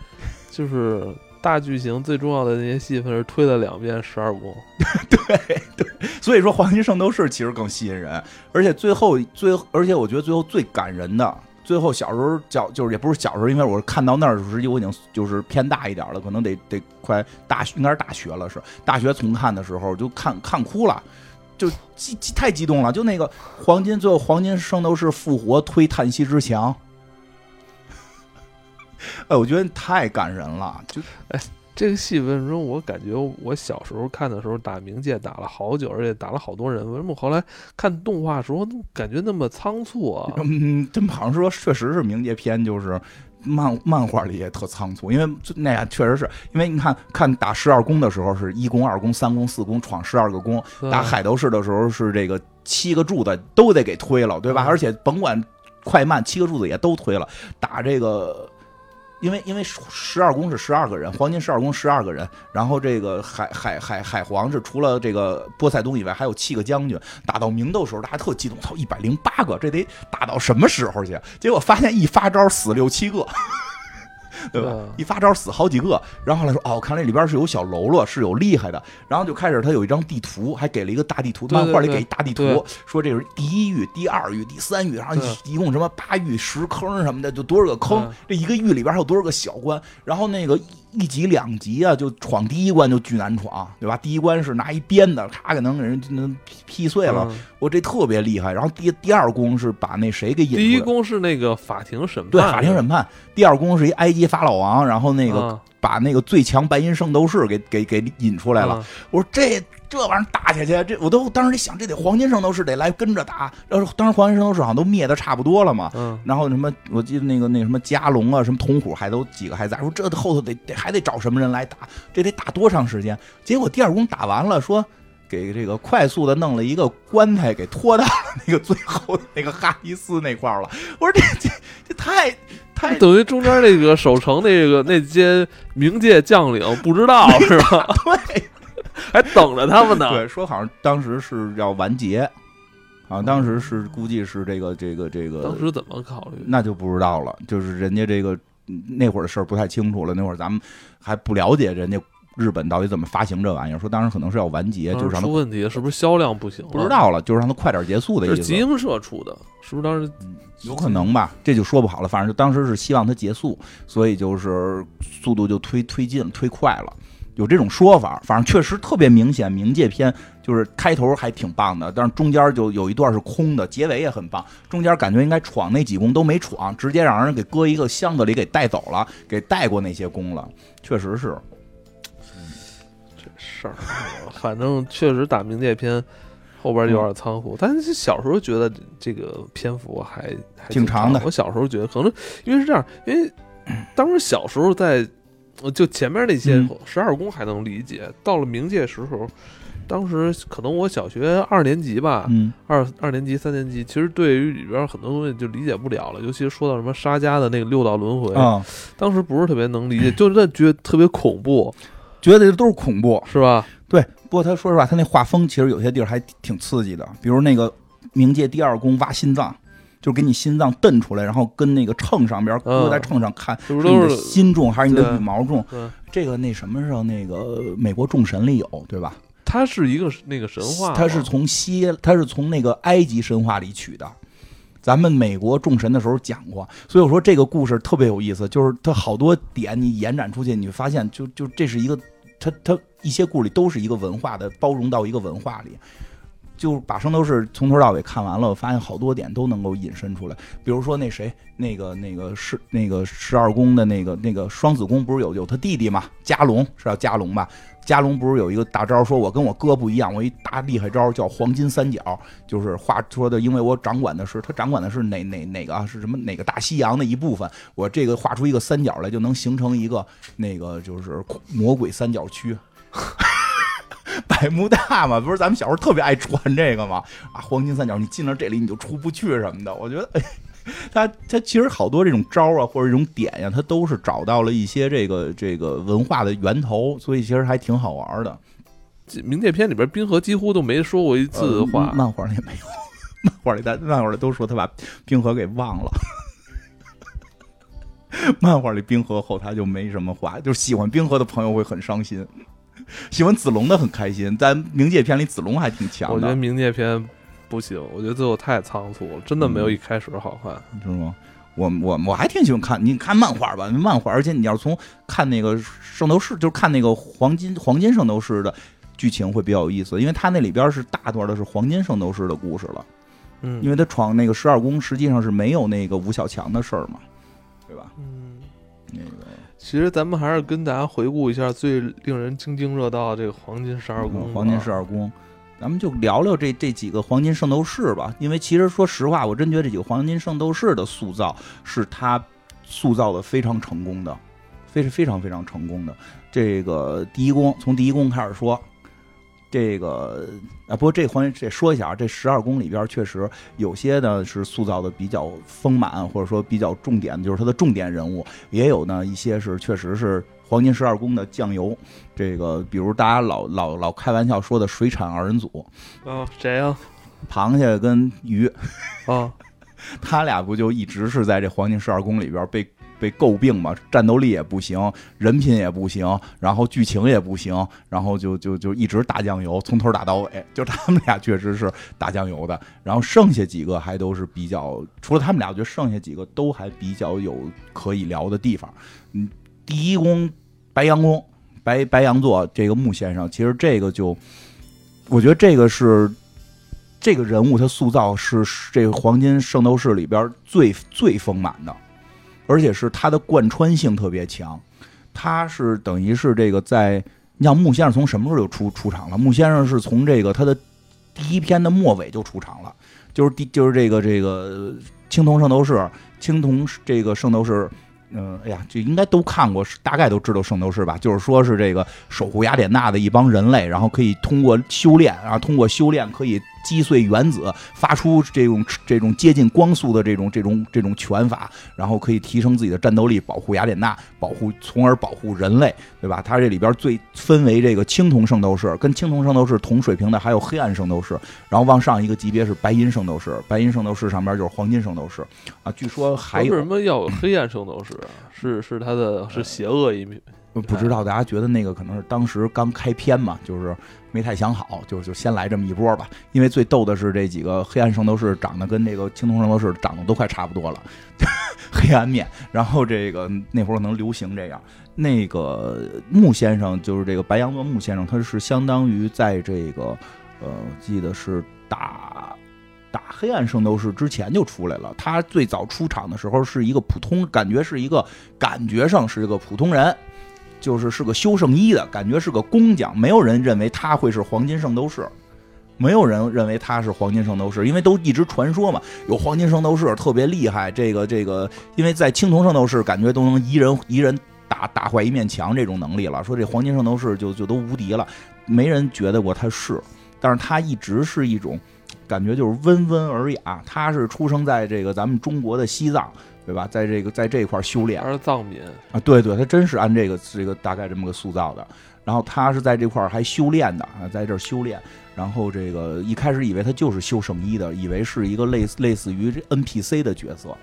就是。大剧情最重要的那些戏份是推了两遍十二宫。对对，所以说《黄金圣斗士》其实更吸引人，而且最后最，而且我觉得最后最感人的，最后小时候叫就是也不是小时候，因为我看到那儿的时候，我已经就是偏大一点了，可能得得快大应该是大学了，是大学重看的时候就看看哭了。就激激太激动了，就那个黄金最后黄金圣斗士复活推叹息之墙，哎，我觉得太感人了。就哎，这个戏为什么我感觉我小时候看的时候打冥界打了好久，而且打了好多人，为什么后来看动画时候感觉那么仓促啊？嗯，这么好像说确实是冥界篇就是。漫漫画里也特仓促，因为那样确实是因为你看看打十二宫的时候是一宫、二宫、三宫、四宫闯十二个宫，打海斗士的时候是这个七个柱子都得给推了，对吧？而且甭管快慢，七个柱子也都推了。打这个。因为因为十二宫是十二个人，黄金十二宫十二个人，然后这个海海海海皇是除了这个波塞冬以外，还有七个将军。打到明斗时候，大家特激动，操，一百零八个，这得打到什么时候去？结果发现一发招死六七个。对吧？一发招死好几个，然后来说哦，看来里边是有小喽啰，是有厉害的。然后就开始他有一张地图，还给了一个大地图，漫画里给一大地图，说这是第一域、第二域、第三域，然后一共什么八域、十坑什么的，就多少个坑。这一个域里边还有多少个小关？然后那个一级两级啊，就闯第一关就巨难闯，对吧？第一关是拿一鞭子，咔给能给人能劈碎了，我这特别厉害。然后第第二宫是把那谁给引出来？第一宫是那个法庭审判，对，法庭审判。第二宫是一埃及。法老王，然后那个把那个最强白银圣斗士给给给引出来了。我说这这玩意儿打下去，这我都当时想，这得黄金圣斗士得来跟着打。要是当时黄金圣斗士好像都灭的差不多了嘛。嗯。然后什么，我记得那个那什么加龙啊，什么铜虎还都几个还在。说这后头得得还得找什么人来打？这得打多长时间？结果第二宫打完了，说给这个快速的弄了一个棺材给拖到那个最后那个哈迪斯那块了。我说这这这太太。等于中间那个守城那个那些冥界将领不知道是吧？对，还等着他们呢。对，说好像当时是要完结，啊，当时是估计是这个这个这个。当时怎么考虑？那就不知道了。就是人家这个那会儿的事儿不太清楚了。那会儿咱们还不了解人家。日本到底怎么发行这玩意儿？说当时可能是要完结，就是出问题，是不是销量不行？不知道了，就是让它快点结束的意思。是集英社出的，是不是当时有可能吧？这就说不好了。反正就当时是希望它结束，所以就是速度就推推进推快了，有这种说法。反正确实特别明显，冥界篇就是开头还挺棒的，但是中间就有一段是空的，结尾也很棒。中间感觉应该闯那几宫都没闯，直接让人给搁一个箱子里给带走了，给带过那些宫了，确实是。这事儿，反正确实打冥界篇后边有点仓促，但是小时候觉得这个篇幅还还挺长的。我小时候觉得可能因为是这样，因为当时小时候在就前面那些十二宫还能理解，到了冥界时候，当时可能我小学二年级吧，二二年级三年级，其实对于里边很多东西就理解不了了，尤其是说到什么沙家的那个六道轮回，当时不是特别能理解，就那觉得特别恐怖。觉得这都是恐怖，是吧？对，不过他说实话，他那画风其实有些地儿还挺刺激的，比如那个冥界第二宫挖心脏，就给你心脏蹬出来，然后跟那个秤上边搁在秤上看，是你的心重还是你的羽毛重？这个那什么时候那个美国众神里有，对吧？它是一个那个神话，它是从西，它是从那个埃及神话里取的。咱们美国众神的时候讲过，所以我说这个故事特别有意思，就是它好多点你延展出去，你发现就就这是一个。它它一些故里都是一个文化的包容到一个文化里，就把圣斗士从头到尾看完了，我发现好多点都能够引申出来。比如说那谁，那个那个是那个十二宫的那个那个双子宫，不是有有他弟弟吗？加龙是叫加龙吧？加龙不是有一个大招，说我跟我哥不一样，我一大厉害招叫黄金三角，就是话说的，因为我掌管的是他掌管的是哪哪哪个啊？是什么哪个大西洋的一部分？我这个画出一个三角来，就能形成一个那个就是魔鬼三角区，百慕大嘛，不是咱们小时候特别爱传这个嘛？啊，黄金三角，你进了这里你就出不去什么的，我觉得。他他其实好多这种招啊，或者这种点呀，他都是找到了一些这个这个文化的源头，所以其实还挺好玩的。冥界片里边，冰河几乎都没说过一次话，漫画里没有，漫画里但漫画里都说他把冰河给忘了。漫画里冰河后他就没什么话，就是喜欢冰河的朋友会很伤心，喜欢子龙的很开心。但冥界篇里，子龙还挺强的。我觉得冥界篇不行，我觉得最后太仓促了，真的没有一开始好看，是吗？我我我还挺喜欢看，你看漫画吧，漫画，而且你要从看那个圣斗士，就是看那个黄金黄金圣斗士的剧情会比较有意思，因为它那里边是大段的是黄金圣斗士的故事了，嗯，因为他闯那个十二宫实际上是没有那个吴小强的事儿嘛，对吧？嗯，那个其实咱们还是跟大家回顾一下最令人津津乐道的这个黄金十二宫，黄金十二宫。咱们就聊聊这这几个黄金圣斗士吧，因为其实说实话，我真觉得这几个黄金圣斗士的塑造是他塑造的非常成功的，非是非常非常成功的。这个第一宫从第一宫开始说，这个啊，不过这黄金这说一下啊，这十二宫里边确实有些呢是塑造的比较丰满，或者说比较重点，就是它的重点人物，也有呢一些是确实是。黄金十二宫的酱油，这个比如大家老老老开玩笑说的水产二人组，啊，谁呀？螃蟹跟鱼，啊，他俩不就一直是在这黄金十二宫里边被被诟病嘛？战斗力也不行，人品也不行，然后剧情也不行，然后就就就一直打酱油，从头打到尾，就他们俩确实是打酱油的。然后剩下几个还都是比较，除了他们俩，我觉得剩下几个都还比较有可以聊的地方。嗯，第一宫。白羊宫，白白羊座这个木先生，其实这个就，我觉得这个是这个人物他塑造是这个黄金圣斗士里边最最丰满的，而且是他的贯穿性特别强。他是等于是这个在，你像木先生从什么时候就出出场了？木先生是从这个他的第一篇的末尾就出场了，就是第就是这个这个青铜圣斗士，青铜这个圣斗士。嗯，哎呀，这应该都看过，大概都知道圣斗士吧？就是说是这个守护雅典娜的一帮人类，然后可以通过修炼，然后通过修炼可以。击碎原子，发出这种这种接近光速的这种这种这种拳法，然后可以提升自己的战斗力，保护雅典娜，保护从而保护人类，对吧？它这里边最分为这个青铜圣斗士，跟青铜圣斗士同水平的还有黑暗圣斗士，然后往上一个级别是白银圣斗士，白银圣斗士上边就是黄金圣斗士啊。据说还有什么要有黑暗圣斗士啊？是是他的是邪恶一面。不知道大家觉得那个可能是当时刚开篇嘛，就是没太想好，就就先来这么一波吧。因为最逗的是这几个黑暗圣斗士长得跟那个青铜圣斗士长得都快差不多了，黑暗面。然后这个那会儿能流行这样。那个木先生就是这个白羊座木先生，他是相当于在这个呃，记得是打打黑暗圣斗士之前就出来了。他最早出场的时候是一个普通，感觉是一个感觉上是一个普通人。就是是个修圣衣的感觉，是个工匠，没有人认为他会是黄金圣斗士，没有人认为他是黄金圣斗士，因为都一直传说嘛，有黄金圣斗士特别厉害，这个这个，因为在青铜圣斗士感觉都能一人一人打打坏一面墙这种能力了，说这黄金圣斗士就就都无敌了，没人觉得过他是，但是他一直是一种感觉，就是温文尔雅，他是出生在这个咱们中国的西藏。对吧？在这个在这一块修炼，他是藏民啊？对对，他真是按这个这个大概这么个塑造的。然后他是在这块还修炼的啊，在这修炼。然后这个一开始以为他就是修圣衣的，以为是一个类似类似于这 NPC 的角色。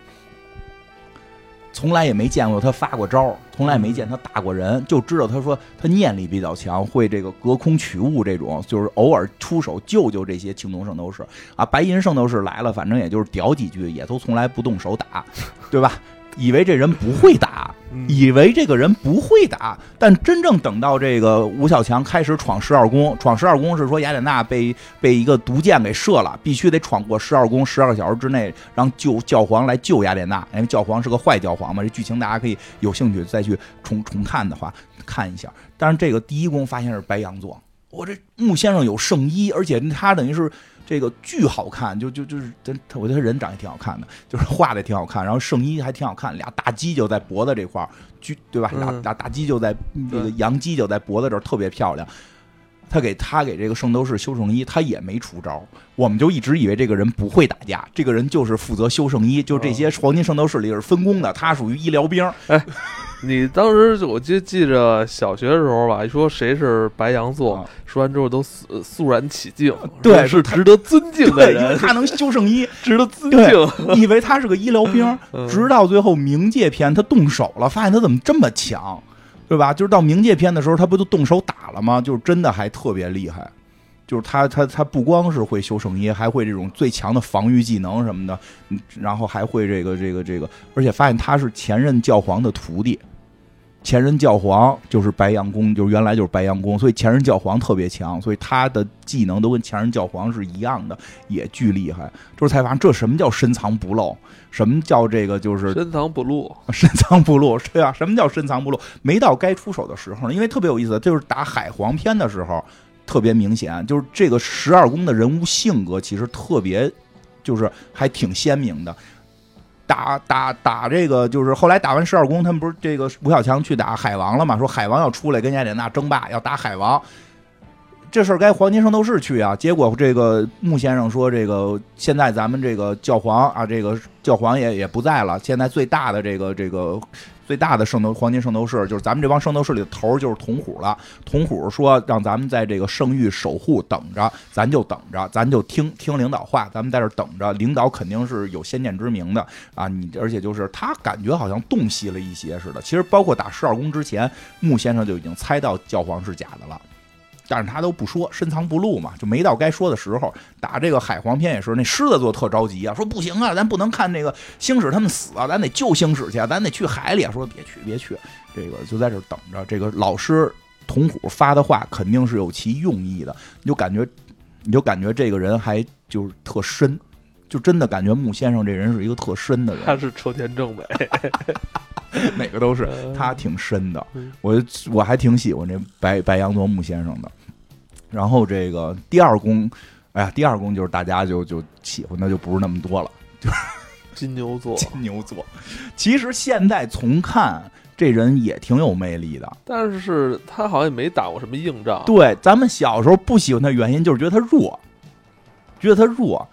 从来也没见过他发过招，从来没见他打过人，就知道他说他念力比较强，会这个隔空取物这种，就是偶尔出手救救这些青铜圣斗士啊，白银圣斗士来了，反正也就是屌几句，也都从来不动手打，对吧？以为这人不会打，以为这个人不会打，但真正等到这个吴小强开始闯十二宫，闯十二宫是说雅典娜被被一个毒箭给射了，必须得闯过十二宫，十二个小时之内让救教皇来救雅典娜，因为教皇是个坏教皇嘛。这剧情大家可以有兴趣再去重重看的话看一下。但是这个第一宫发现是白羊座，我这木先生有圣衣，而且他等于是。这个巨好看，就就就是真，我觉得他人长得挺好看的，就是画的挺好看，然后圣衣还挺好看，俩大鸡就在脖子这块儿，巨对吧？俩俩大鸡就在这个羊鸡就在脖子这儿，特别漂亮。他给他给这个圣斗士修圣衣，他也没出招，我们就一直以为这个人不会打架，这个人就是负责修圣衣，就这些黄金圣斗士里是分工的，他属于医疗兵。哎，你当时我记记着小学的时候吧，一说谁是白羊座，说完之后都肃肃然起敬，对，是值得尊敬的人，他能修圣衣，值得尊敬。以为他是个医疗兵，直到最后冥界篇他动手了，发现他怎么这么强，对吧？就是到冥界篇的时候，他不就动手打了吗？就是真的还特别厉害。就是他，他他不光是会修圣衣，还会这种最强的防御技能什么的，然后还会这个这个这个，而且发现他是前任教皇的徒弟，前任教皇就是白羊宫，就是原来就是白羊宫，所以前任教皇特别强，所以他的技能都跟前任教皇是一样的，也巨厉害。这才发现这什么叫深藏不露，什么叫这个就是深藏不露，深藏不露，对啊，什么叫深藏不露？没到该出手的时候呢，因为特别有意思，就是打海皇篇的时候。特别明显，就是这个十二宫的人物性格其实特别，就是还挺鲜明的。打打打这个，就是后来打完十二宫，他们不是这个吴小强去打海王了嘛？说海王要出来跟雅典娜争霸，要打海王。这事儿该黄金圣斗士去啊，结果这个穆先生说，这个现在咱们这个教皇啊，这个教皇也也不在了，现在最大的这个这个最大的圣斗黄金圣斗士，就是咱们这帮圣斗士里的头就是铜虎了。铜虎说让咱们在这个圣域守护等着，咱就等着，咱就听听领导话，咱们在这等着。领导肯定是有先见之明的啊，你而且就是他感觉好像洞悉了一些似的。其实包括打十二宫之前，穆先生就已经猜到教皇是假的了。但是他都不说，深藏不露嘛，就没到该说的时候。打这个海皇篇也是，那狮子座特着急啊，说不行啊，咱不能看那个星矢他们死啊，咱得救星矢去啊，咱得去海里。啊说别去，别去，这个就在这等着。这个老师铜虎发的话肯定是有其用意的，你就感觉，你就感觉这个人还就是特深，就真的感觉穆先生这人是一个特深的人。他是车田正美。哪个都是他挺深的，我 我还挺喜欢这白白羊座穆先生的。然后这个第二宫，哎呀，第二宫就是大家就就喜欢的就不是那么多了，就是金牛座。金牛座，其实现在从看这人也挺有魅力的，但是他好像也没打过什么硬仗。对，咱们小时候不喜欢他原因就是觉得他弱，觉得他弱。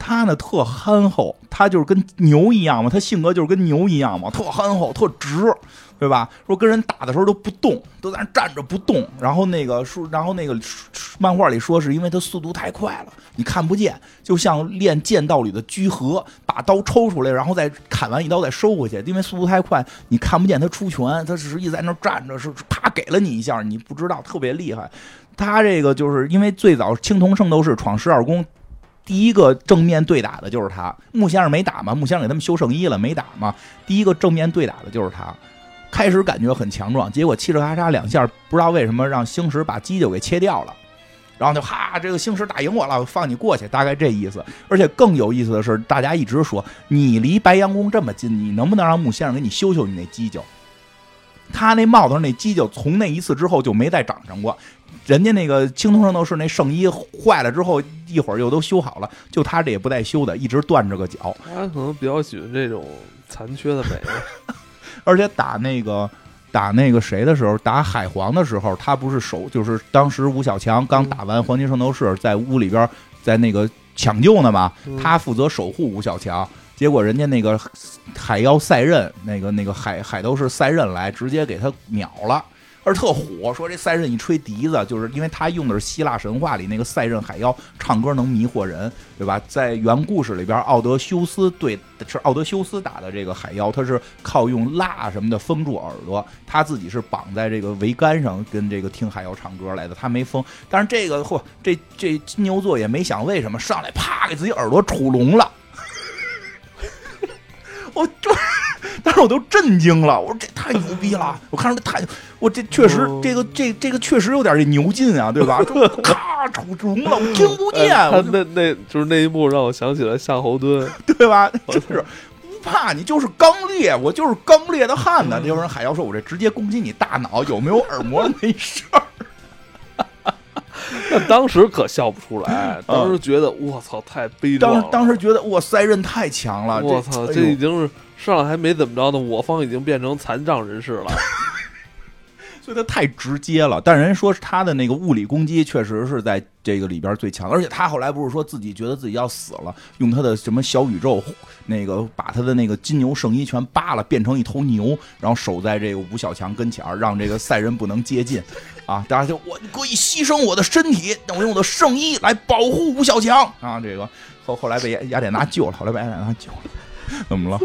他呢特憨厚，他就是跟牛一样嘛，他性格就是跟牛一样嘛，特憨厚，特直，对吧？说跟人打的时候都不动，都在那站着不动。然后那个说，然后那个漫画里说是因为他速度太快了，你看不见，就像练剑道里的居合，把刀抽出来，然后再砍完一刀再收回去，因为速度太快，你看不见他出拳，他只是一在那站着，是啪给了你一下，你不知道，特别厉害。他这个就是因为最早青铜圣斗士闯十二宫。第一个正面对打的就是他，木先生没打嘛，木先生给他们修圣衣了，没打嘛。第一个正面对打的就是他，开始感觉很强壮，结果嘁哩咔嚓两下，不知道为什么让星矢把犄角给切掉了，然后就哈，这个星矢打赢我了，我放你过去，大概这意思。而且更有意思的是，大家一直说你离白羊宫这么近，你能不能让木先生给你修修你那犄角？他那帽子上那犄角从那一次之后就没再长上过。人家那个青铜圣斗士那圣衣坏了之后，一会儿又都修好了，就他这也不带修的，一直断着个脚。他可能比较喜欢这种残缺的美。而且打那个打那个谁的时候，打海皇的时候，他不是守，就是当时吴小强刚打完黄金圣斗士，在屋里边在那个抢救呢嘛，他负责守护吴小强，结果人家那个海妖赛刃，那个那个海海斗士赛刃来，直接给他秒了。而特火，说这赛壬一吹笛子，就是因为他用的是希腊神话里那个赛壬海妖，唱歌能迷惑人，对吧？在原故事里边，奥德修斯对是奥德修斯打的这个海妖，他是靠用蜡什么的封住耳朵，他自己是绑在这个桅杆上跟这个听海妖唱歌来的，他没封。但是这个嚯，这这金牛座也没想为什么上来啪给自己耳朵杵聋了，我就。当时我都震惊了，我说这太牛逼了！我看着太，我这确实这个这这个确实有点这牛劲啊，对吧？咔杵聋了，我听不见。他那那就是那一幕让我想起了夏侯惇，对吧？就是不怕你，就是刚烈，我就是刚烈的汉子。有人海妖说：“我这直接攻击你大脑，有没有耳膜没事儿。”那当时可笑不出来，当时觉得我操太悲壮。当当时觉得哇塞刃太强了，我操这已经是。上来还没怎么着呢，我方已经变成残障人士了。所以他太直接了。但人说他的那个物理攻击确实是在这个里边最强，而且他后来不是说自己觉得自己要死了，用他的什么小宇宙，那个把他的那个金牛圣衣全扒了，变成一头牛，然后守在这个吴小强跟前让这个赛人不能接近。啊，大家就我可以牺牲我的身体，但我用我的圣衣来保护吴小强啊。这个后后来被雅雅典娜救了，后来被雅典娜救了，怎么了？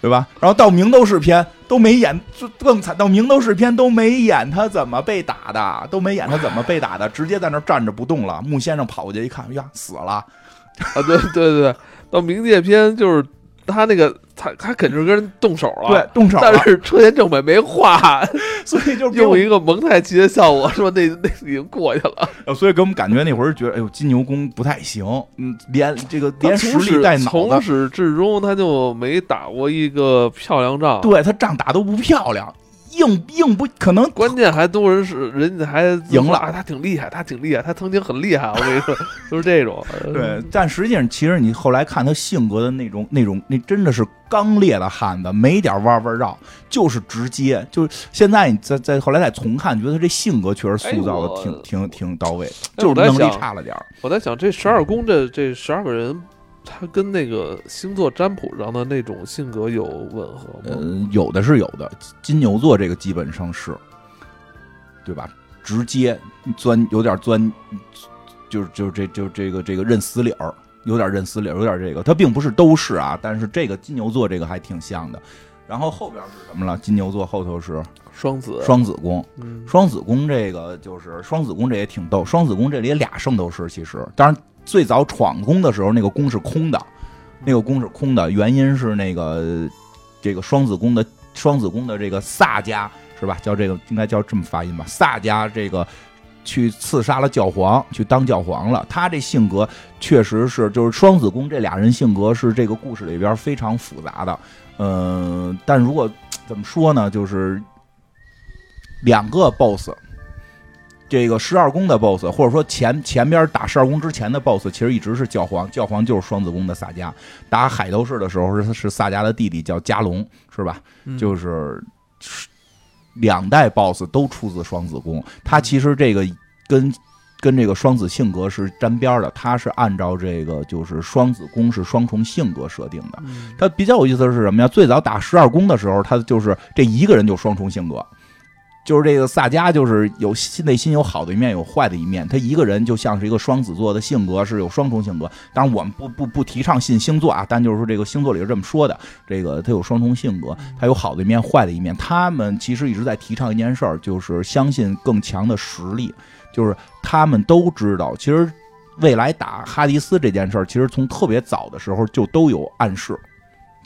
对吧？然后到明斗士篇都没演，更惨。到明斗士篇都没演他怎么被打的，都没演他怎么被打的，直接在那站着不动了。木先生跑过去一看，呀，死了！啊，对对对，到冥界篇就是他那个。他他肯定是跟人动手了，对，动手。但是车田正美没画，所以就用一个蒙太奇的效果，说那 那已经过去了。所以给我们感觉那会儿觉得，哎呦，金牛宫不太行，嗯，连这个连实力带脑子，从始至终他就没打过一个漂亮仗，对他仗打都不漂亮。硬硬不可能，关键还多人是人家还赢了，他挺厉害，他挺厉害，他曾经很厉害。我跟你说，就是这种。对，但实际上，其实你后来看他性格的那种、那种，那真的是刚烈的汉子，没点弯弯绕，就是直接。就是现在你再再后来再重看，觉得他这性格确实塑造的挺挺挺到位，就是能力差了点我在想，这十二宫这这十二个人。他跟那个星座占卜上的那种性格有吻合吗？嗯，有的是有的。金牛座这个基本上是，对吧？直接钻，有点钻，就是就是这就这个这个认死理儿，有点认死理儿，有点这个。他并不是都是啊，但是这个金牛座这个还挺像的。然后后边是什么了？金牛座后头是双子，双子宫。双子宫这个就是双子宫，这也挺逗。双子宫这里俩圣斗士，其实当然。最早闯宫的时候，那个宫是空的，那个宫是空的，原因是那个这个双子宫的双子宫的这个萨家是吧？叫这个应该叫这么发音吧？萨家这个去刺杀了教皇，去当教皇了。他这性格确实是，就是双子宫这俩人性格是这个故事里边非常复杂的。嗯，但如果怎么说呢？就是两个 BOSS。这个十二宫的 BOSS，或者说前前边打十二宫之前的 BOSS，其实一直是教皇。教皇就是双子宫的萨迦。打海斗士的时候是是萨迦的弟弟叫加隆，是吧？就是两代 BOSS 都出自双子宫。他其实这个跟跟这个双子性格是沾边的。他是按照这个就是双子宫是双重性格设定的。他比较有意思的是什么呀？最早打十二宫的时候，他就是这一个人就双重性格。就是这个萨迦，就是有内心有好的一面，有坏的一面。他一个人就像是一个双子座的性格，是有双重性格。当然，我们不不不提倡信星座啊，但就是说这个星座里是这么说的。这个他有双重性格，他有好的一面，坏的一面。他们其实一直在提倡一件事儿，就是相信更强的实力。就是他们都知道，其实未来打哈迪斯这件事儿，其实从特别早的时候就都有暗示，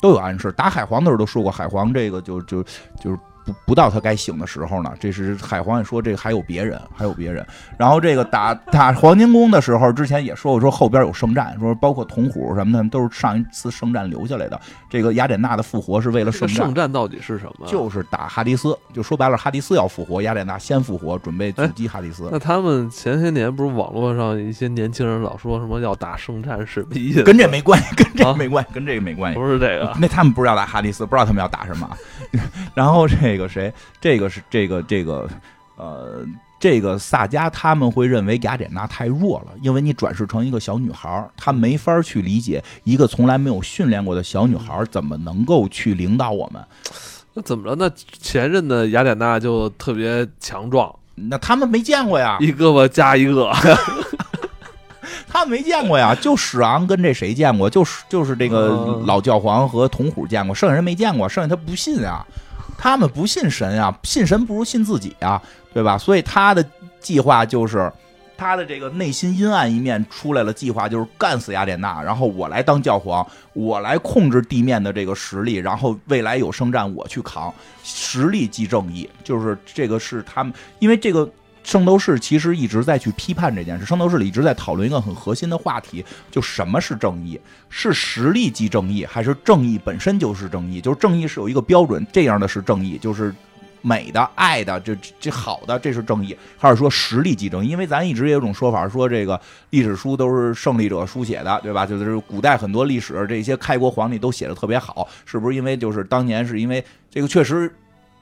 都有暗示。打海皇的时候都说过，海皇这个就就就是。不不到他该醒的时候呢，这是海皇也说这还有别人，还有别人。然后这个打打黄金宫的时候，之前也说过，说后边有圣战，说包括铜虎什么的都是上一次圣战留下来的。这个雅典娜的复活是为了圣战。圣战到底是什么？就是打哈迪斯，就说白了，哈迪斯要复活，雅典娜先复活，准备阻击哈迪斯。那他们前些年不是网络上一些年轻人老说什么要打圣战是什么意思？跟这没关系，跟这没关系，跟这个没关系。不是这个，那他们不是要打哈迪斯，不知道他们要打什么。然后这个谁，这个是这个这个，呃，这个萨迦他们会认为雅典娜太弱了，因为你转世成一个小女孩，她没法去理解一个从来没有训练过的小女孩怎么能够去领导我们。那怎么了？那前任的雅典娜就特别强壮，那他们没见过呀，一胳膊加一个。他没见过呀，就史昂跟这谁见过？就是就是这个老教皇和铜虎见过，剩下人没见过，剩下他不信啊，他们不信神啊，信神不如信自己啊，对吧？所以他的计划就是他的这个内心阴暗一面出来了，计划就是干死雅典娜，然后我来当教皇，我来控制地面的这个实力，然后未来有圣战我去扛，实力即正义，就是这个是他们，因为这个。圣斗士其实一直在去批判这件事，圣斗士里一直在讨论一个很核心的话题，就什么是正义？是实力即正义，还是正义本身就是正义？就是正义是有一个标准，这样的是正义，就是美的、爱的，这这好的，这是正义，还是说实力即正义？因为咱一直也有种说法，说这个历史书都是胜利者书写的，对吧？就是古代很多历史，这些开国皇帝都写的特别好，是不是？因为就是当年是因为这个确实。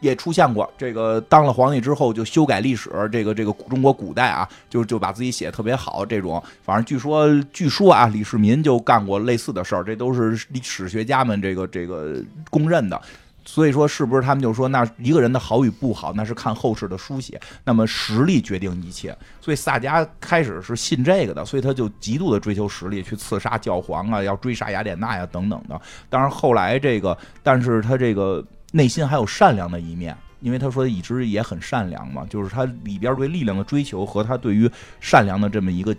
也出现过。这个当了皇帝之后就修改历史，这个这个中国古代啊，就就把自己写的特别好。这种反正据说据说啊，李世民就干过类似的事儿，这都是历史学家们这个这个公认的。所以说，是不是他们就说，那一个人的好与不好，那是看后世的书写，那么实力决定一切。所以萨迦开始是信这个的，所以他就极度的追求实力，去刺杀教皇啊，要追杀雅典娜呀等等的。当然后来这个，但是他这个内心还有善良的一面，因为他说一直也很善良嘛，就是他里边对力量的追求和他对于善良的这么一个。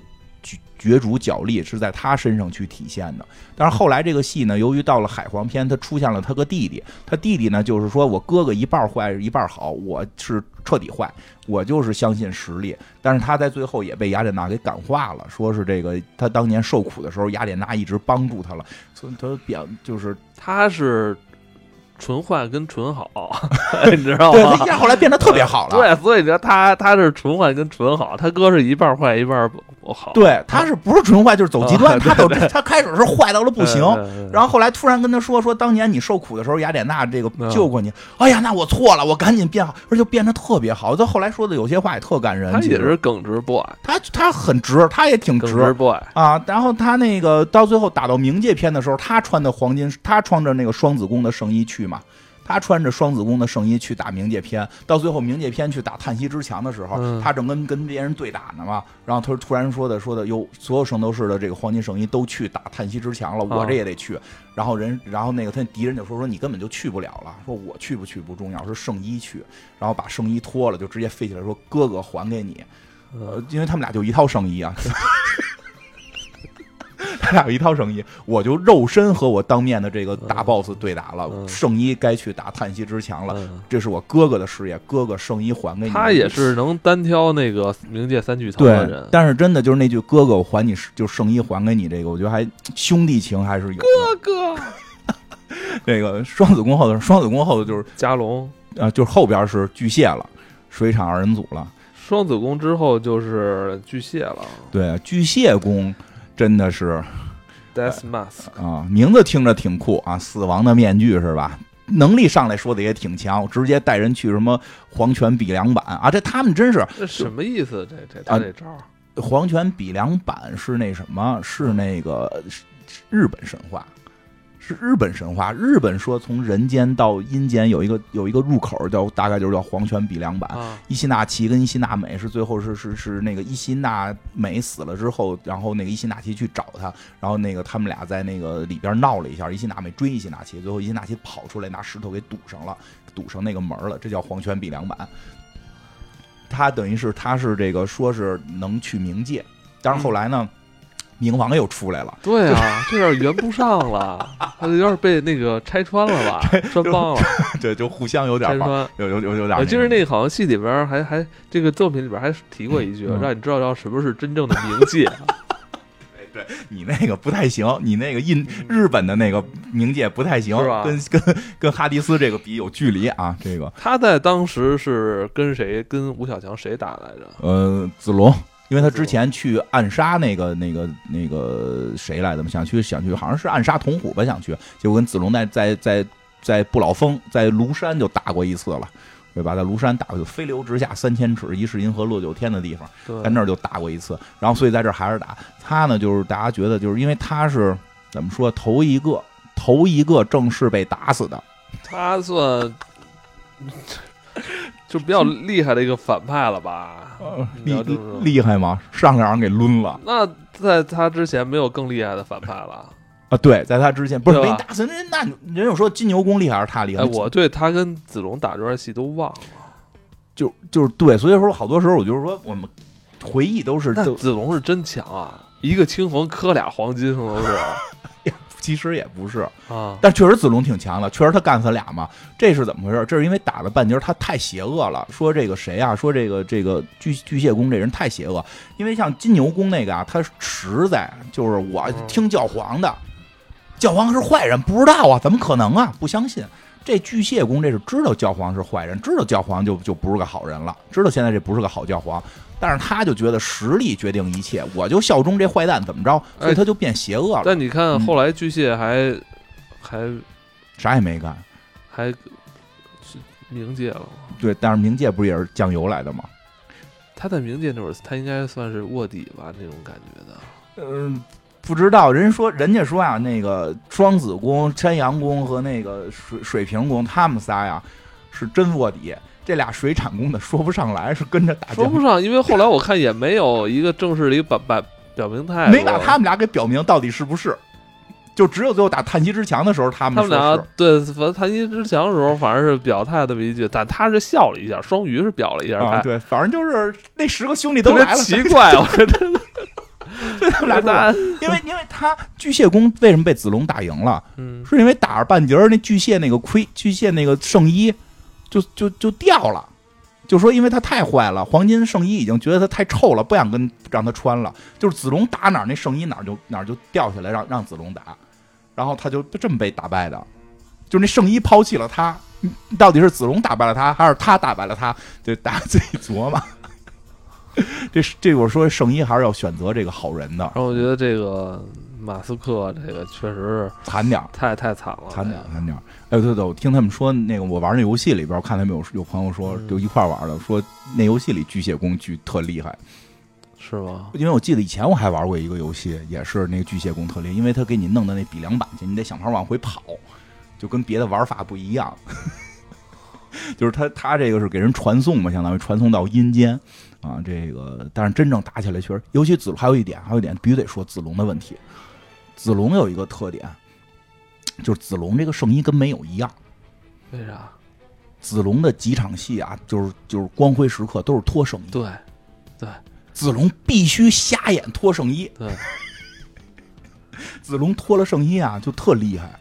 角逐角力是在他身上去体现的，但是后来这个戏呢，由于到了海皇篇，他出现了他个弟弟，他弟弟呢就是说我哥哥一半坏一半好，我是彻底坏，我就是相信实力，但是他在最后也被雅典娜给感化了，说是这个他当年受苦的时候，雅典娜一直帮助他了，所以他表就是他是。纯坏跟纯好，你知道吗？对，后来变得特别好了。对，所以他他是纯坏跟纯好，他哥是一半坏一半不好。对，他是不是纯坏就是走极端？他都他开始是坏到了不行，然后后来突然跟他说说，当年你受苦的时候，雅典娜这个救过你。哎呀，那我错了，我赶紧变好，而且变得特别好。他后来说的有些话也特感人。他也是耿直 boy，他他很直，他也挺直 boy 啊。然后他那个到最后打到冥界篇的时候，他穿的黄金，他穿着那个双子宫的圣衣去嘛。他穿着双子宫的圣衣去打冥界篇，到最后冥界篇去打叹息之墙的时候，他正跟跟别人对打呢嘛。然后他突然说的说的，哟，所有圣斗士的这个黄金圣衣都去打叹息之墙了，我这也得去。然后人，然后那个他敌人就说说你根本就去不了了，说我去不去不重要，是圣衣去。然后把圣衣脱了，就直接飞起来说哥哥还给你，呃，因为他们俩就一套圣衣啊。他俩有一套圣衣，我就肉身和我当面的这个大 boss 对打了。圣衣该去打叹息之墙了，这是我哥哥的事业，哥哥圣衣还给你。他也是能单挑那个冥界三巨头的人。但是真的就是那句“哥哥，我还你，就圣衣还给你”这个，我觉得还兄弟情还是有。哥哥，那个双子宫后头，双子宫后头就是加龙啊，就是后边是巨蟹了，水产二人组了。双子宫之后就是巨蟹了。对，巨蟹宫。真的是，Death Mask 啊，名字听着挺酷啊，死亡的面具是吧？能力上来说的也挺强，直接带人去什么黄泉比量版啊？这他们真是这什么意思？这这他这招？黄泉比量版是那什么？是那个日本神话。是日本神话，日本说从人间到阴间有一个有一个入口，叫大概就是叫黄泉比梁板。伊西纳奇跟伊西纳美是最后是是是那个伊西纳美死了之后，然后那个伊西纳奇去找他，然后那个他们俩在那个里边闹了一下，伊西纳美追伊西纳奇，最后伊西纳奇跑出来拿石头给堵上了，堵上那个门了，这叫黄泉比梁板。他等于是他是这个说是能去冥界，但是后来呢？冥王又出来了，对啊，这有点圆不上了，他有点被那个拆穿了吧，穿帮了，对，就互相有点拆穿，有有有有点。我记得那个好像戏里边还还这个作品里边还提过一句，让你知道知道什么是真正的冥界。哎，对你那个不太行，你那个印日本的那个冥界不太行？跟跟跟哈迪斯这个比有距离啊，这个。他在当时是跟谁？跟吴小强谁打来着？呃，子龙。因为他之前去暗杀那个、那个、那个谁来的嘛，想去想去，好像是暗杀童虎吧，想去，结果跟子龙在在在在不老峰，在庐山就打过一次了，对吧？在庐山打过，飞流直下三千尺，疑是银河落九天的地方，在那儿就打过一次。然后所以在这儿还是打他呢，就是大家觉得就是因为他是怎么说头一个头一个正式被打死的，他算。就比较厉害的一个反派了吧？厉厉害吗？上个让人给抡了。那在他之前没有更厉害的反派了啊？对，在他之前不是没打死人，那人有说金牛宫厉害还是他厉害？我对他跟子龙打这段戏都忘了，就就是对，所以说好多时候我就是说我们回忆都是子龙是真强啊，一个青铜磕俩黄金是不是。其实也不是啊，但确实子龙挺强的，确实他干死俩嘛。这是怎么回事？这是因为打了半截，他太邪恶了。说这个谁啊？说这个这个巨巨蟹宫这人太邪恶。因为像金牛宫那个啊，他实在就是我听教皇的，教皇是坏人，不知道啊？怎么可能啊？不相信。这巨蟹宫这是知道教皇是坏人，知道教皇就就不是个好人了，知道现在这不是个好教皇。但是他就觉得实力决定一切，我就效忠这坏蛋，怎么着？所以他就变邪恶了。但你看后来巨蟹还还啥也没干，还冥界了。对，但是冥界不是也是酱油来的吗？他在冥界那会儿，他应该算是卧底吧，那种感觉的。嗯，不知道。人说，人家说啊，那个双子宫、山阳宫和那个水水瓶宫，他们仨呀是真卧底。这俩水产工的说不上来，是跟着打。说不上，因为后来我看也没有一个正式的一个表表表明态，没把他们俩给表明到底是不是。就只有最后打叹息之墙的时候，他们他们俩对，反正叹息之墙的时候，反正是表态这么一句，但他是笑了一下，双鱼是表了一下态，对，反正就是那十个兄弟都来了，奇怪，我觉得，对他们俩，因为因为他巨蟹宫为什么被子龙打赢了？嗯，是因为打着半截儿，那巨蟹那个盔，巨蟹那个圣衣就就就掉了。就说，因为他太坏了，黄金圣衣已经觉得他太臭了，不想跟让他穿了。就是子龙打哪儿，那圣衣哪儿就哪儿就掉下来，让让子龙打，然后他就这么被打败的。就是那圣衣抛弃了他，到底是子龙打败了他，还是他打败了他？就大家自己琢磨。这这我说圣衣还是要选择这个好人的。然后我觉得这个。马斯克这个确实是惨点儿太太惨了，惨点儿惨点儿哎，对对，我听他们说，那个我玩那游戏里边，我看他们有有朋友说，就一块玩的，说那游戏里巨蟹宫巨特厉害，是吗？因为我记得以前我还玩过一个游戏，也是那个巨蟹宫特厉害，因为他给你弄的那比梁板去，你得想法往回跑，就跟别的玩法不一样。就是他他这个是给人传送嘛，相当于传送到阴间啊。这个但是真正打起来，确实，尤其子龙还有一点，还有一点必须得说子龙的问题。子龙有一个特点，就是子龙这个圣衣跟没有一样。为啥？子龙的几场戏啊，就是就是光辉时刻都是脱圣衣。对，对，子龙必须瞎眼脱圣衣。对，子龙脱了圣衣啊，就特厉害。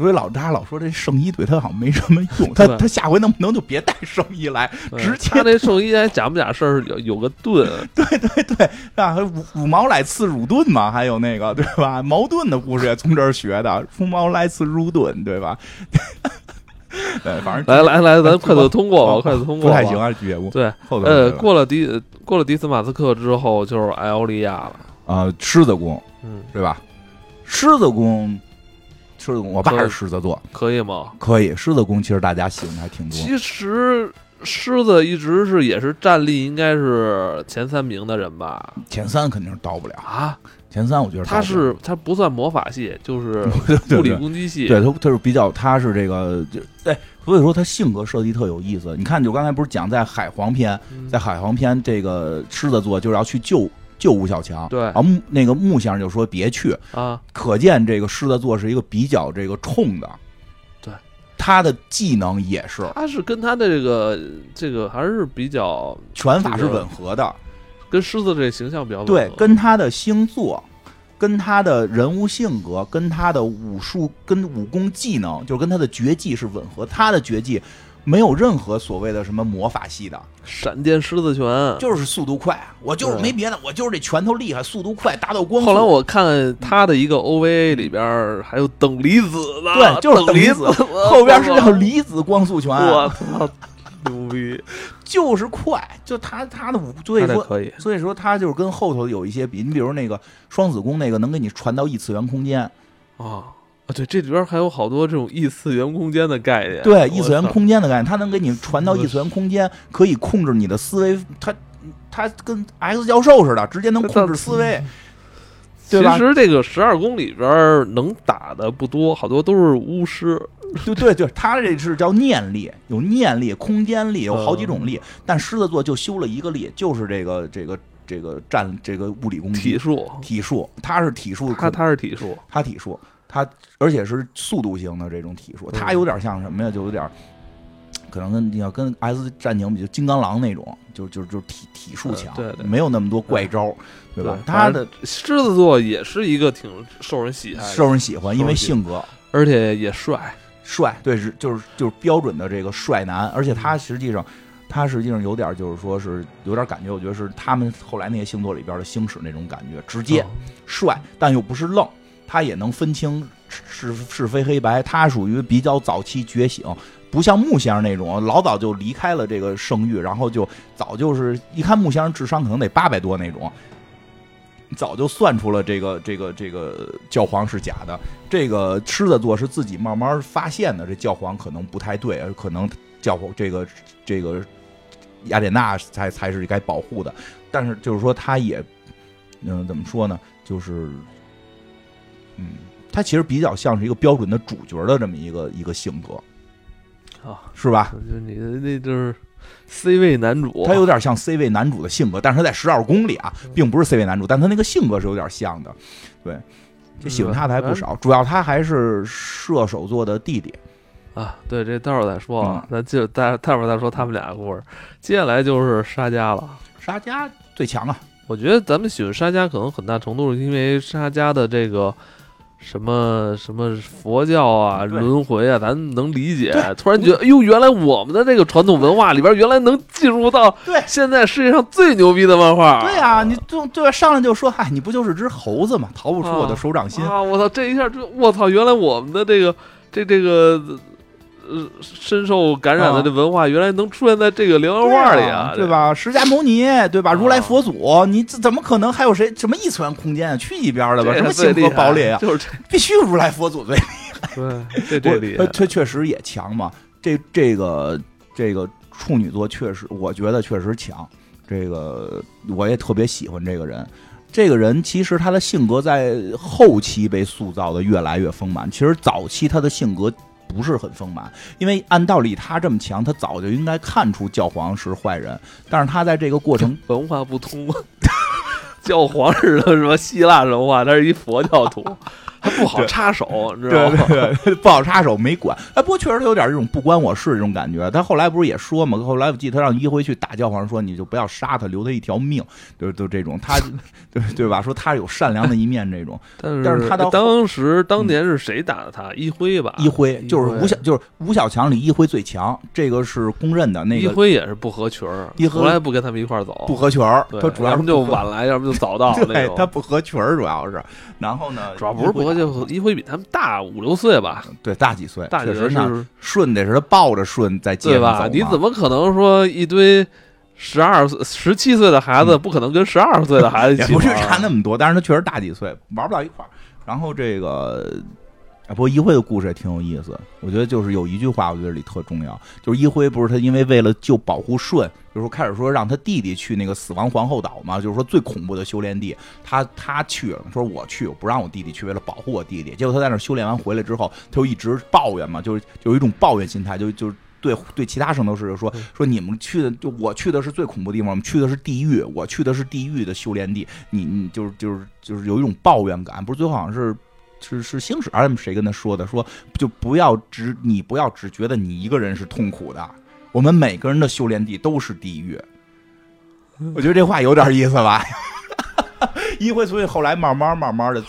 所以老大家老说这圣衣对他好像没什么用，他他下回能不能就别带圣衣来，直接他那圣衣还假不假事儿有有个盾，对对对啊，五五毛来次入盾嘛，还有那个对吧？矛盾的故事也从这儿学的，五毛来次入盾对吧？对，反正来来来，咱快速通过吧，快速通过。不太行啊，节目。对，呃，过了迪过了迪斯马斯克之后，就是艾欧利亚了啊，狮子宫，嗯，对吧？狮子宫。狮子宫，我爸是狮子座，可以吗？可以。狮子宫其实大家喜欢的还挺多。其实狮子一直是也是战力应该是前三名的人吧？前三肯定是到不了啊！前三我觉得他是他不算魔法系，就是物理攻击系。对他他是比较他是这个就对，所以说他性格设计特有意思。你看，就刚才不是讲在海皇篇，在海皇篇这个狮子座就是要去救。救吴小强，对，然后木那个木先生就说别去啊，可见这个狮子座是一个比较这个冲的，对，他的技能也是，他是跟他的这个这个还是比较拳法是吻合的，跟狮子这形象比较对，跟他的星座，跟他的人物性格，跟他的武术跟武功技能，就是跟他的绝技是吻合，他的绝技。没有任何所谓的什么魔法系的闪电狮子拳，就是速度快。我就是没别的，我就是这拳头厉害，速度快，达到光。后来我看他的一个 OVA 里边还有等离子的，对，就是等离子，后边是叫离子光速拳。我操，牛逼！就是快，就他他的武，所以说可以，所以说他就是跟后头有一些比。你比如那个双子宫那个，能给你传到异次元空间啊。对，这里边还有好多这种异次元空间的概念。对，异次元空间的概念，它能给你传到异次元空间，可以控制你的思维。它，它跟 X 教授似的，直接能控制思维。其实这个十二宫里边能打的不多，好多都是巫师。对对对，他这是叫念力，有念力、空间力，有好几种力。但狮子座就修了一个力，就是这个这个这个战这个物理攻击体术体术，他是体术，他他是体术，他体术。他而且是速度型的这种体术，他有点像什么呀？就有点可能跟你要跟 S 战警比，就金刚狼那种，就就就体体术强，对，没有那么多怪招，对吧？他的狮子座也是一个挺受人喜爱、受人喜欢，因为性格，而且也帅，帅，对，是就是就是标准的这个帅男，而且他实际上他实际上有点就是说是有点感觉，我觉得是他们后来那些星座里边的星矢那种感觉，直接帅，但又不是愣。他也能分清是是非黑白，他属于比较早期觉醒，不像木先生那种老早就离开了这个圣域，然后就早就是一看木先生智商可能得八百多那种，早就算出了这个这个这个教皇是假的。这个狮子座是自己慢慢发现的，这教皇可能不太对，可能教皇这个这个雅典娜才才是该保护的。但是就是说，他也嗯，怎么说呢？就是嗯，他其实比较像是一个标准的主角的这么一个一个性格啊，是吧？就你的那就是 C 位男主，他有点像 C 位男主的性格，但是他在十二宫里啊，并不是 C 位男主，但他那个性格是有点像的。对，就喜欢他的还不少，主要他还是射手座的弟弟啊。对，这待会儿再说啊，咱就待待会儿再说他们俩的故事。接下来就是沙加了，沙加最强啊。我觉得咱们喜欢沙加，可能很大程度是因为沙加的这个什么什么佛教啊、轮回啊，咱能理解。突然觉得，哎呦，原来我们的这个传统文化里边，原来能进入到对现在世界上最牛逼的漫画。对啊，你就对上来就说，嗨，你不就是只猴子吗？逃不出我的手掌心啊！我操，这一下就我操，原来我们的这个这这个。呃，深受感染的这文化，原来能出现在这个连环画里啊，对吧？释迦牟尼，对吧？如来佛祖，你这怎么可能还有谁？什么异次元空间啊？去一边了吧？什么星河爆裂啊？就是这，必须如来佛祖最厉害。对，这这厉害，确确实也强嘛。这这个这个处女座确实，我觉得确实强。这个我也特别喜欢这个人。这个人其实他的性格在后期被塑造的越来越丰满，其实早期他的性格。不是很丰满，因为按道理他这么强，他早就应该看出教皇是坏人，但是他在这个过程 文化不通，教皇是什么希腊文化，他是一佛教徒。他不好插手，你知道吗？不好插手，没管。哎，不过确实他有点这种不关我事这种感觉。他后来不是也说嘛？后来我记得他让一辉去打教皇，说你就不要杀他，留他一条命，就就这种。他 对对吧？说他有善良的一面，这种。但是，但是他到当时当年是谁打的他？一辉吧？一辉就是吴小，就是吴小强里一辉最强，这个是公认的。那个一辉也是不合群儿，从来不跟他们一块走，不合群儿。他主要就晚来，要不就早到那种。他不合群儿，主要是。然后呢？主要不是不合，就一辉比他们大五六岁吧？对，大几岁？大几岁是顺得是他抱着顺在街上走你怎么可能说一堆十二岁、十七岁的孩子不可能跟十二岁的孩子一起？不是差那么多，但是他确实大几岁，玩不到一块儿。然后这个。不过一辉的故事也挺有意思，我觉得就是有一句话，我觉得里特重要，就是一辉不是他因为为了救保护舜，就是说开始说让他弟弟去那个死亡皇后岛嘛，就是说最恐怖的修炼地，他他去了，说我去，我不让我弟弟去，为了保护我弟弟。结果他在那修炼完回来之后，他就一直抱怨嘛，就是有一种抱怨心态，就就对对其他圣斗士说说你们去的就我去的是最恐怖地方，我们去的是地狱，我去的是地狱的修炼地，你你就是就是就是有一种抱怨感，不是最后好像是。是是星矢，谁跟他说的？说就不要只你不要只觉得你一个人是痛苦的，我们每个人的修炼地都是地狱。我觉得这话有点意思吧。一辉，所以后来慢慢慢慢的，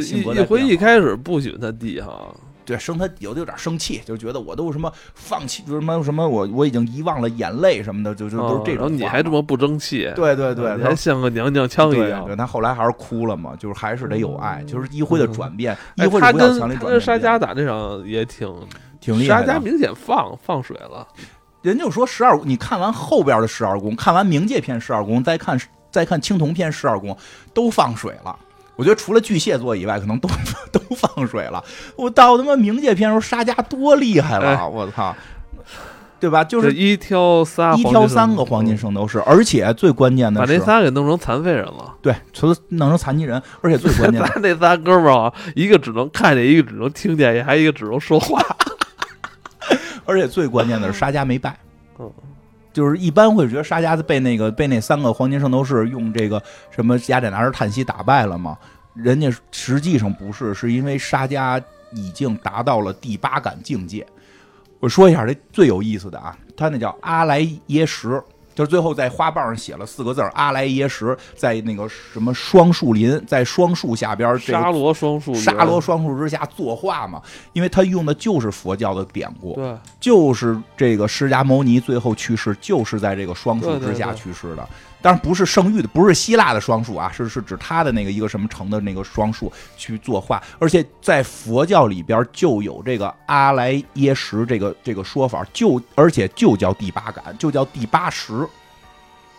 一一辉一开始不喜欢他弟哈。对，生他有的有点生气，就觉得我都什么放弃，就是什么什么，我我已经遗忘了眼泪什么的，就就都是这种。你还这么不争气？对对对，还像个娘娘腔一样。对他后来还是哭了嘛，就是还是得有爱，就是一辉的转变。一辉他跟他跟沙加打这场也挺挺厉害沙加明显放放水了。人就说十二，你看完后边的十二宫，看完冥界篇十二宫，再看再看青铜篇十二宫，都放水了。我觉得除了巨蟹座以外，可能 都都放水了。我到他妈冥界篇时候，沙加多厉害了！我操，对吧？就是一挑三，一挑三个黄金圣斗士，而且最关键的是把那仨给弄成残废人了。对，除了弄成残疾人，而且最关键的 那仨哥们儿，一个只能看见，一个只能听见，还一个只能说话。而且最关键的是，沙加没败。嗯。就是一般会觉得沙加子被那个被那三个黄金圣斗士用这个什么雅典娜之叹息打败了嘛？人家实际上不是，是因为沙加已经达到了第八感境界。我说一下这最有意思的啊，他那叫阿莱耶什。就是最后在花瓣上写了四个字阿莱耶什，在那个什么双树林，在双树下边沙罗双树，沙罗双树之下作画嘛，因为他用的就是佛教的典故，对，就是这个释迦牟尼最后去世，就是在这个双树之下去世的。当然不是圣域的，不是希腊的双数啊，是是指他的那个一个什么城的那个双数去作画，而且在佛教里边就有这个阿莱耶识这个这个说法，就而且就叫第八感，就叫第八识，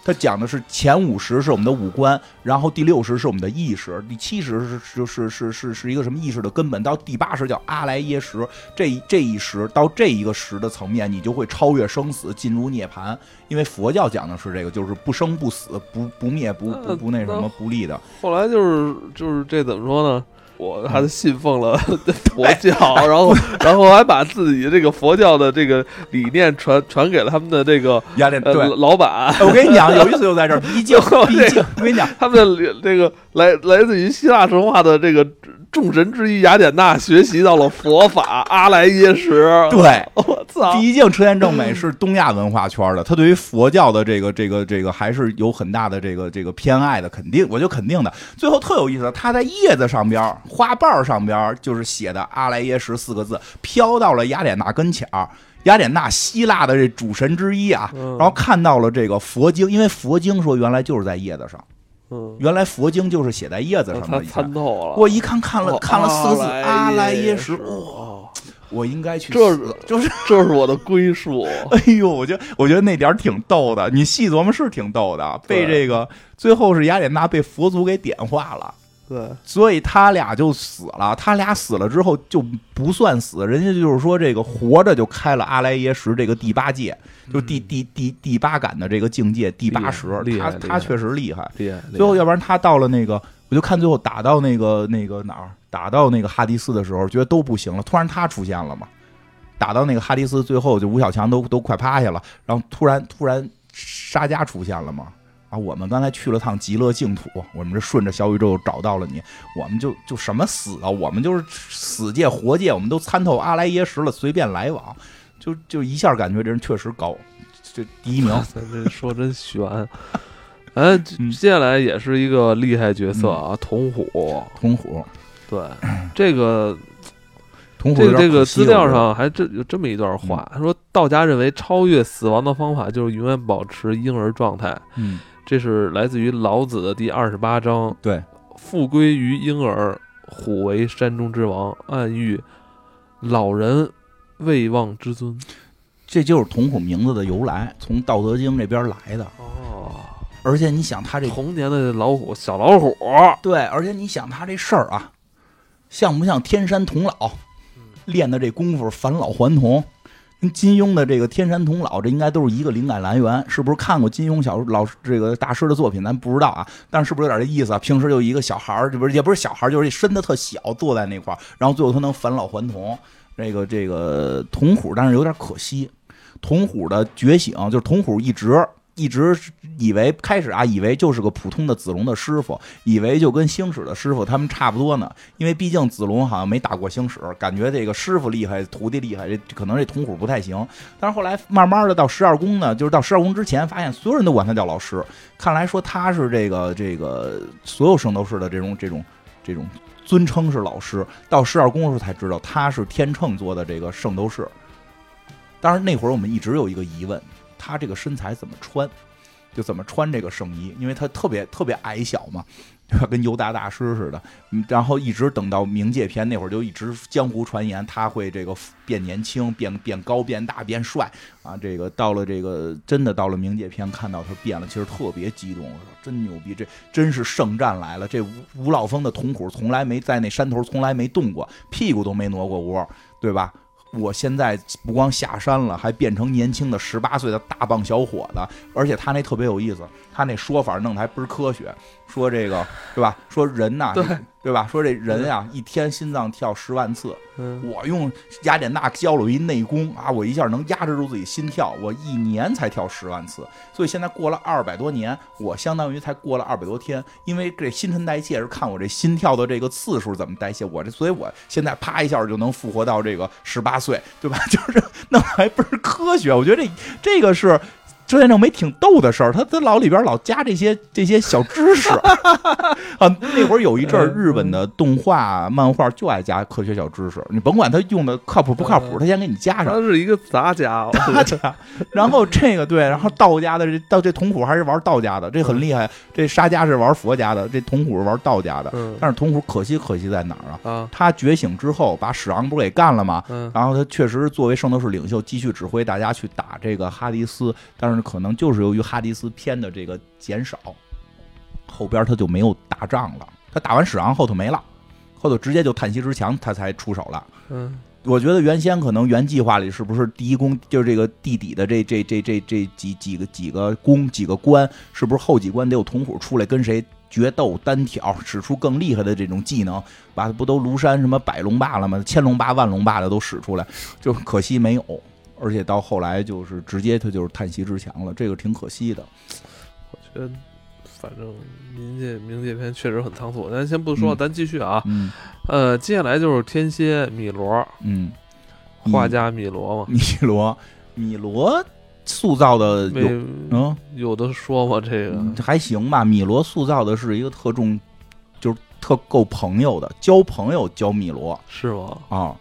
它讲的是前五十是我们的五官，然后第六十是我们的意识，第七十是就是是是是一个什么意识的根本，到第八十叫阿莱耶识，这这一识到这一个识的层面，你就会超越生死，进入涅槃。因为佛教讲的是这个，就是不生不死，不不灭不不不那什么不立的。后来就是就是这怎么说呢？我还是信奉了 佛教，然后然后还把自己这个佛教的这个理念传传给了他们的这个雅典对。老板。我跟你讲，有意思就在这儿，毕竟毕竟我跟你讲，他们的这个来来自于希腊神话的这个。众神之一雅典娜学习到了佛法阿莱耶识，对，我操！毕竟车田正美是东亚文化圈的，他对于佛教的这个这个这个还是有很大的这个这个偏爱的，肯定，我就肯定的。最后特有意思，他在叶子上边花瓣上边就是写的阿莱耶识四个字，飘到了雅典娜跟前儿。雅典娜希腊的这主神之一啊，然后看到了这个佛经，因为佛经说原来就是在叶子上。嗯，原来佛经就是写在叶子上的。他参透了。我一看看了看了四个字阿莱耶识，哇！我应该去。这是就是这是我的归宿。哎呦，我觉得我觉得那点儿挺逗的。你细琢磨是挺逗的。被这个最后是雅典娜被佛祖给点化了。对，所以他俩就死了。他俩死了之后就不算死，人家就是说这个活着就开了阿莱耶识这个第八界，就第第第第八感的这个境界第八识。他他确实厉害。厉害。最后，要不然他到了那个，我就看最后打到那个那个哪儿，打到那个哈迪斯的时候，觉得都不行了。突然他出现了嘛，打到那个哈迪斯，最后就吴小强都都快趴下了，然后突然突然沙加出现了嘛。啊我们刚才去了趟极乐净土，我们这顺着小宇宙找到了你，我们就就什么死啊，我们就是死界活界，我们都参透阿莱耶识了，随便来往，就就一下感觉这人确实高，这第一名，这说真悬。哎，接下来也是一个厉害角色啊，童虎，童虎，对 这个这个这个资料上还真有这么一段话，他说道家认为超越死亡的方法就是永远保持婴儿状态。嗯。这是来自于老子的第二十八章。对，复归于婴儿，虎为山中之王，暗喻老人未忘之尊。这就是童虎名字的由来，从《道德经》这边来的。哦，而且你想，他这童年的老虎，小老虎。对，而且你想他这事儿啊，像不像天山童姥练的这功夫，返老还童？跟金庸的这个天山童姥，这应该都是一个灵感来源，是不是看过金庸小老师这个大师的作品？咱不知道啊，但是是不是有点这意思啊？平时就一个小孩儿，这不是也不是小孩儿，就是身子特小，坐在那块儿，然后最后他能返老还童。这个这个童虎，但是有点可惜，童虎的觉醒就是童虎一直。一直以为开始啊，以为就是个普通的子龙的师傅，以为就跟星矢的师傅他们差不多呢。因为毕竟子龙好像没打过星矢，感觉这个师傅厉害，徒弟厉害，这可能这童虎不太行。但是后来慢慢的到十二宫呢，就是到十二宫之前，发现所有人都管他叫老师。看来说他是这个这个所有圣斗士的这种这种这种尊称是老师。到十二宫的时候才知道他是天秤座的这个圣斗士。当然那会儿我们一直有一个疑问。他这个身材怎么穿，就怎么穿这个圣衣，因为他特别特别矮小嘛，跟尤达大师似的。然后一直等到冥界篇那会儿，就一直江湖传言他会这个变年轻、变变高、变大、变帅啊。这个到了这个真的到了冥界篇，看到他变了，其实特别激动，我说真牛逼，这真是圣战来了。这吴吴老峰的铜虎从来没在那山头从来没动过，屁股都没挪过窝，对吧？我现在不光下山了，还变成年轻的十八岁的大棒小伙子，而且他那特别有意思，他那说法弄得还不是科学，说这个对吧？说人呐。对。对吧？说这人啊，一天心脏跳十万次。我用雅典娜教了我一内功啊，我一下能压制住自己心跳。我一年才跳十万次，所以现在过了二百多年，我相当于才过了二百多天。因为这新陈代谢是看我这心跳的这个次数怎么代谢。我这，所以我现在啪一下就能复活到这个十八岁，对吧？就是那还不是科学？我觉得这这个是。周先生没挺逗的事儿，他他老里边老加这些这些小知识 啊。那会儿有一阵儿，日本的动画漫画就爱加科学小知识，你甭管他用的靠谱不靠谱，他先给你加上。他是一个杂家，杂家。然后这个对，然后道家的这到这铜虎还是玩道家的，这很厉害。这沙家是玩佛家的，这铜虎是玩道家的。但是铜虎可惜可惜在哪儿啊？他觉醒之后把史昂不是给干了吗？然后他确实作为圣斗士领袖，继续指挥大家去打这个哈迪斯，但是。是可能就是由于哈迪斯篇的这个减少，后边他就没有打仗了。他打完史昂后头没了，后头直接就叹息之墙他才出手了。嗯，我觉得原先可能原计划里是不是第一宫就是这个地底的这这这这这几几个几个宫几个关，是不是后几关得有童虎出来跟谁决斗单挑，使出更厉害的这种技能，把不都庐山什么百龙霸了吗？千龙霸万龙霸的都使出来，就可惜没有。而且到后来就是直接他就是叹息之墙了，这个挺可惜的。我觉得，反正冥界冥界篇确实很仓促。咱先不说，咱继续啊。嗯。呃，接下来就是天蝎米罗。嗯。画家米罗嘛。米罗，米罗塑造的有嗯有的说嘛，这个还行吧。米罗塑造的是一个特重，就是特够朋友的，交朋友交米罗是吗？啊。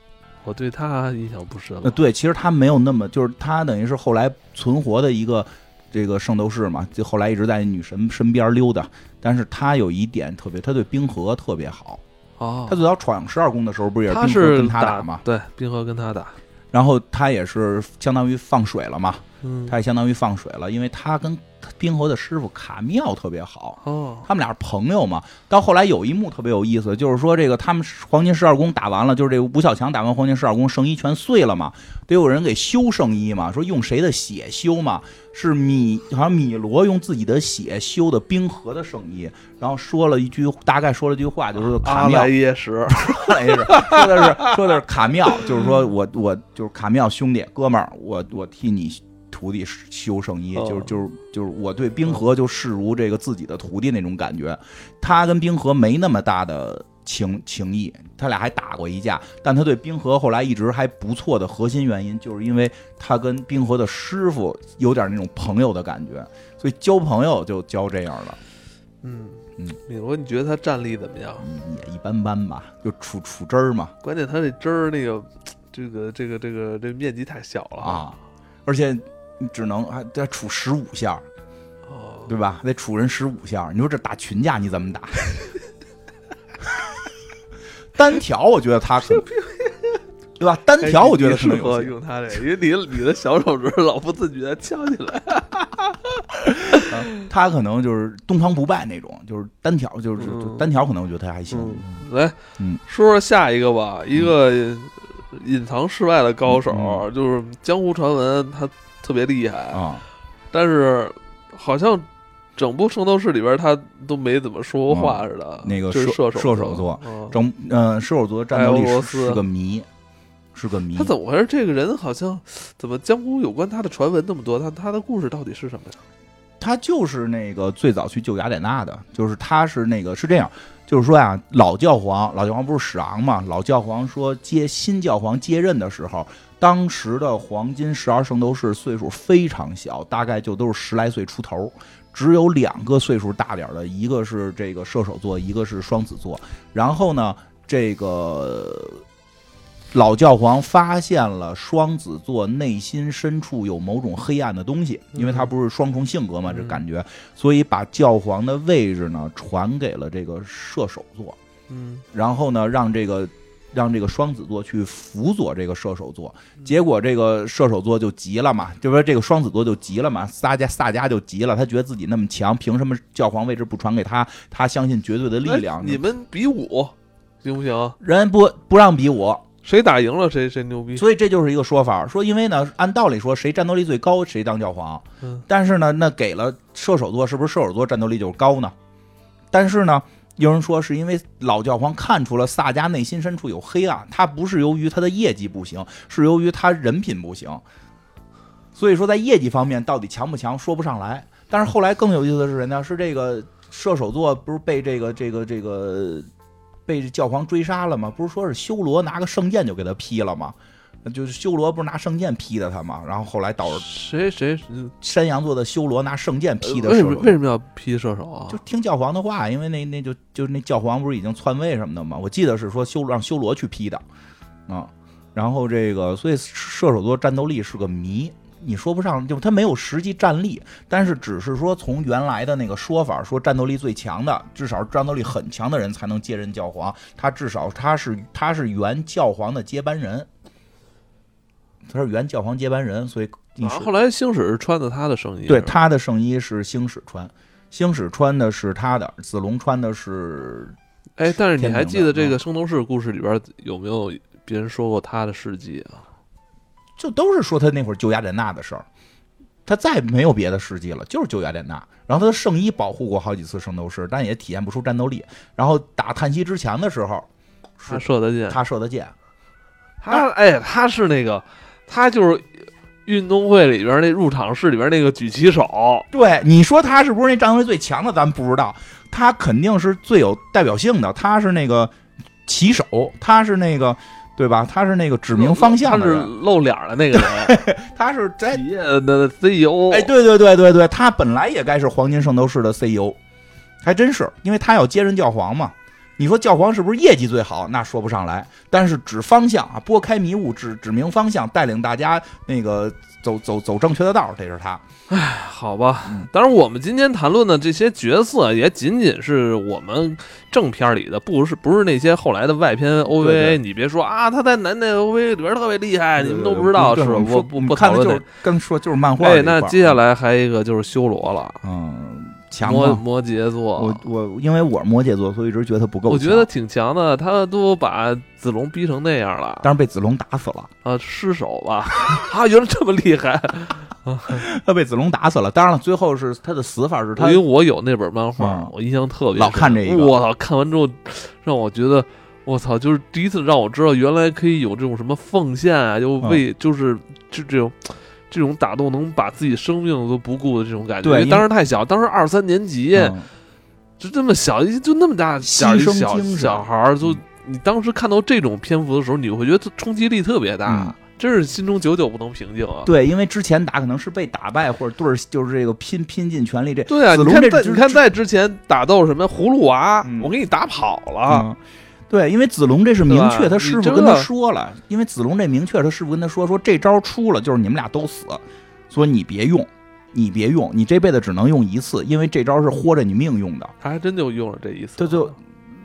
我对他印象不深。呃，对，其实他没有那么，就是他等于是后来存活的一个这个圣斗士嘛，就后来一直在女神身边溜达。但是他有一点特别，他对冰河特别好。哦。他最早闯十二宫的时候，不是也是冰河跟他打吗？对，冰河跟他打。然后他也是相当于放水了嘛。嗯。他也相当于放水了，因为他跟。冰河的师傅卡妙特别好，哦，他们俩是朋友嘛。到后来有一幕特别有意思，就是说这个他们黄金十二宫打完了，就是这个吴小强打完黄金十二宫，圣衣全碎了嘛，得有人给修圣衣嘛。说用谁的血修嘛？是米，好像米罗用自己的血修的冰河的圣衣。然后说了一句，大概说了句话，就是卡妙耶什，说的是说的是卡妙，就是说我我就是卡妙兄弟哥们儿，我我替你。徒弟修圣衣，就是就是就是我对冰河就视如这个自己的徒弟那种感觉。他跟冰河没那么大的情情谊，他俩还打过一架。但他对冰河后来一直还不错的核心原因，就是因为他跟冰河的师傅有点那种朋友的感觉，所以交朋友就交这样了。嗯嗯，米罗，你觉得他战力怎么样？也一般般吧，就杵杵汁儿嘛。关键他这汁儿那个，这个这个这个这面积太小了啊，而且。你只能还得处十五下，哦，对吧？得处人十五下。你说这打群架你怎么打？单挑我觉得他可，对吧？单挑我觉得适合用他这，因为你你的小手指老不自觉翘起来。他可能就是东方不败那种，就是单挑，就是单挑，可能我觉得他还行。来，嗯，说说下一个吧，一个隐藏世外的高手，就是江湖传闻他。特别厉害啊，但是好像整部圣斗士里边他都没怎么说过话似的。那个射射手座，整嗯射手座战斗力是个谜，是个谜。他怎么回事？这个人好像怎么江湖有关他的传闻那么多？他他的故事到底是什么呀？他就是那个最早去救雅典娜的，就是他是那个是这样，就是说呀，老教皇老教皇不是史昂嘛？老教皇说接新教皇接任的时候。当时的黄金十二圣斗士岁数非常小，大概就都是十来岁出头，只有两个岁数大点的，一个是这个射手座，一个是双子座。然后呢，这个老教皇发现了双子座内心深处有某种黑暗的东西，因为他不是双重性格嘛，这感觉，所以把教皇的位置呢传给了这个射手座。嗯，然后呢，让这个。让这个双子座去辅佐这个射手座，结果这个射手座就急了嘛，就说这个双子座就急了嘛，萨迦萨迦就急了，他觉得自己那么强，凭什么教皇位置不传给他？他相信绝对的力量。你们比武行不行？人不不让比武，谁打赢了谁谁牛逼。所以这就是一个说法，说因为呢，按道理说谁战斗力最高谁当教皇，但是呢，那给了射手座，是不是射手座战斗力就是高呢？但是呢？有人说是因为老教皇看出了萨迦内心深处有黑暗，他不是由于他的业绩不行，是由于他人品不行。所以说在业绩方面到底强不强说不上来。但是后来更有意思的是谁呢？是这个射手座不是被这个这个这个被教皇追杀了吗？不是说是修罗拿个圣剑就给他劈了吗？就是修罗不是拿圣剑劈的他嘛，然后后来导致谁谁山羊座的修罗拿圣剑劈的。为什么为什么要劈射手啊？就听教皇的话，因为那那就就那教皇不是已经篡位什么的嘛？我记得是说修让修罗去劈的啊。然后这个所以射手座战斗力是个谜，你说不上，就他没有实际战力，但是只是说从原来的那个说法说战斗力最强的，至少战斗力很强的人才能接任教皇，他至少他是他是原教皇的接班人。他是原教皇接班人，所以你后来星矢是穿的他的圣衣，对，他的圣衣是星矢穿，星矢穿的是他的，子龙穿的是。哎，但是你还记得这个圣斗士故事里边有没有别人说过他的事迹啊？就都是说他那会儿救雅典娜的事儿，他再没有别的事迹了，就是救雅典娜。然后他的圣衣保护过好几次圣斗士，但也体验不出战斗力。然后打叹息之墙的时候，他射的箭，他射的箭，他哎，他是那个，他就是运动会里边那入场式里边那个举旗手。对，你说他是不是那战斗力最强的？咱不知道，他肯定是最有代表性的。他是那个旗手，他是那个。对吧？他是那个指明方向的人，露脸的那个人，他是在企业的 CEO。哎，对对对对对，他本来也该是黄金圣斗士的 CEO，还真是，因为他要接任教皇嘛。你说教皇是不是业绩最好？那说不上来，但是指方向啊，拨开迷雾，指指明方向，带领大家那个走走走正确的道，这是他。唉，好吧。当然，我们今天谈论的这些角色，也仅仅是我们正片里的，不是不是那些后来的外篇 OVA。你别说啊，他在男的 OVA 里边特别厉害，你们都不知道，是吧？我不不看的就是刚说就是漫画。对，那接下来还一个就是修罗了，嗯。强摩摩羯座，我我因为我是摩羯座，所以一直觉得他不够。我觉得挺强的，他都把子龙逼成那样了，但是被子龙打死了啊，失手了？啊，原来这么厉害，他被子龙打死了。当然了，最后是他的死法是他，因为我有那本漫画，我印象特别老看这个，我操，看完之后让我觉得，我操，就是第一次让我知道原来可以有这种什么奉献啊，就为就是就这种。这种打斗能把自己生命都不顾的这种感觉，对，当时太小，当时二三年级，就这么小，就那么大牺牲小小孩儿，就你当时看到这种篇幅的时候，你会觉得冲击力特别大，真是心中久久不能平静啊。对，因为之前打可能是被打败，或者对儿就是这个拼拼尽全力这。对啊，你看在你看在之前打斗什么葫芦娃，我给你打跑了。对，因为子龙这是明确，他师傅跟他说了，因为子龙这明确，他师傅跟他说说这招出了就是你们俩都死，所以你别用，你别用，你这辈子只能用一次，因为这招是豁着你命用的。他还真就用了这一次，他就，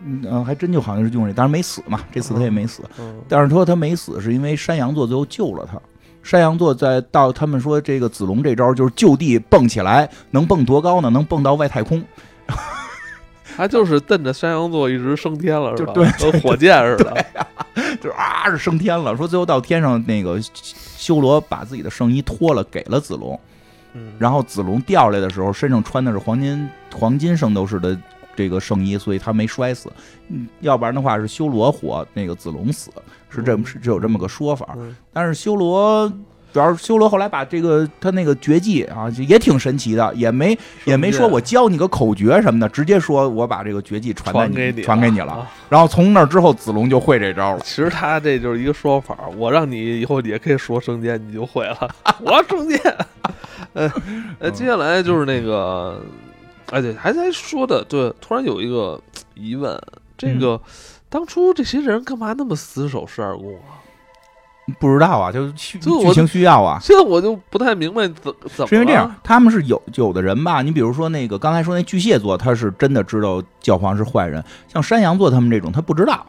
嗯，还真就好像是用这，当然没死嘛，这次他也没死。但是说他没死是因为山羊座最后救了他，山羊座在到他们说这个子龙这招就是就地蹦起来，能蹦多高呢？能蹦到外太空。他就是瞪着山羊座一直升天了，是吧？对，和火箭似的，就是啊，是升天了。说最后到天上，那个修罗把自己的圣衣脱了，给了子龙。嗯，然后子龙掉下来的时候，身上穿的是黄金黄金圣斗士的这个圣衣，所以他没摔死。嗯，要不然的话是修罗活，那个子龙死，是这么是只有这么个说法。但是修罗。主要是修罗后来把这个他那个绝技啊，也挺神奇的，也没也没说我教你个口诀什么的，直接说我把这个绝技传给你，传给你了。然后从那之后，子龙就会这招了。其实他这就是一个说法，我让你以后也可以说圣剑，你就会了。我要圣剑。呃呃，接下来就是那个，哎对，还在说的，对，突然有一个疑问，这个当初这些人干嘛那么死守十二宫啊？不知道啊，就剧情需要啊。现在我就不太明白怎怎么。是因为这样，他们是有有的人吧？你比如说那个刚才说那巨蟹座，他是真的知道教皇是坏人。像山羊座他们这种，他不知道，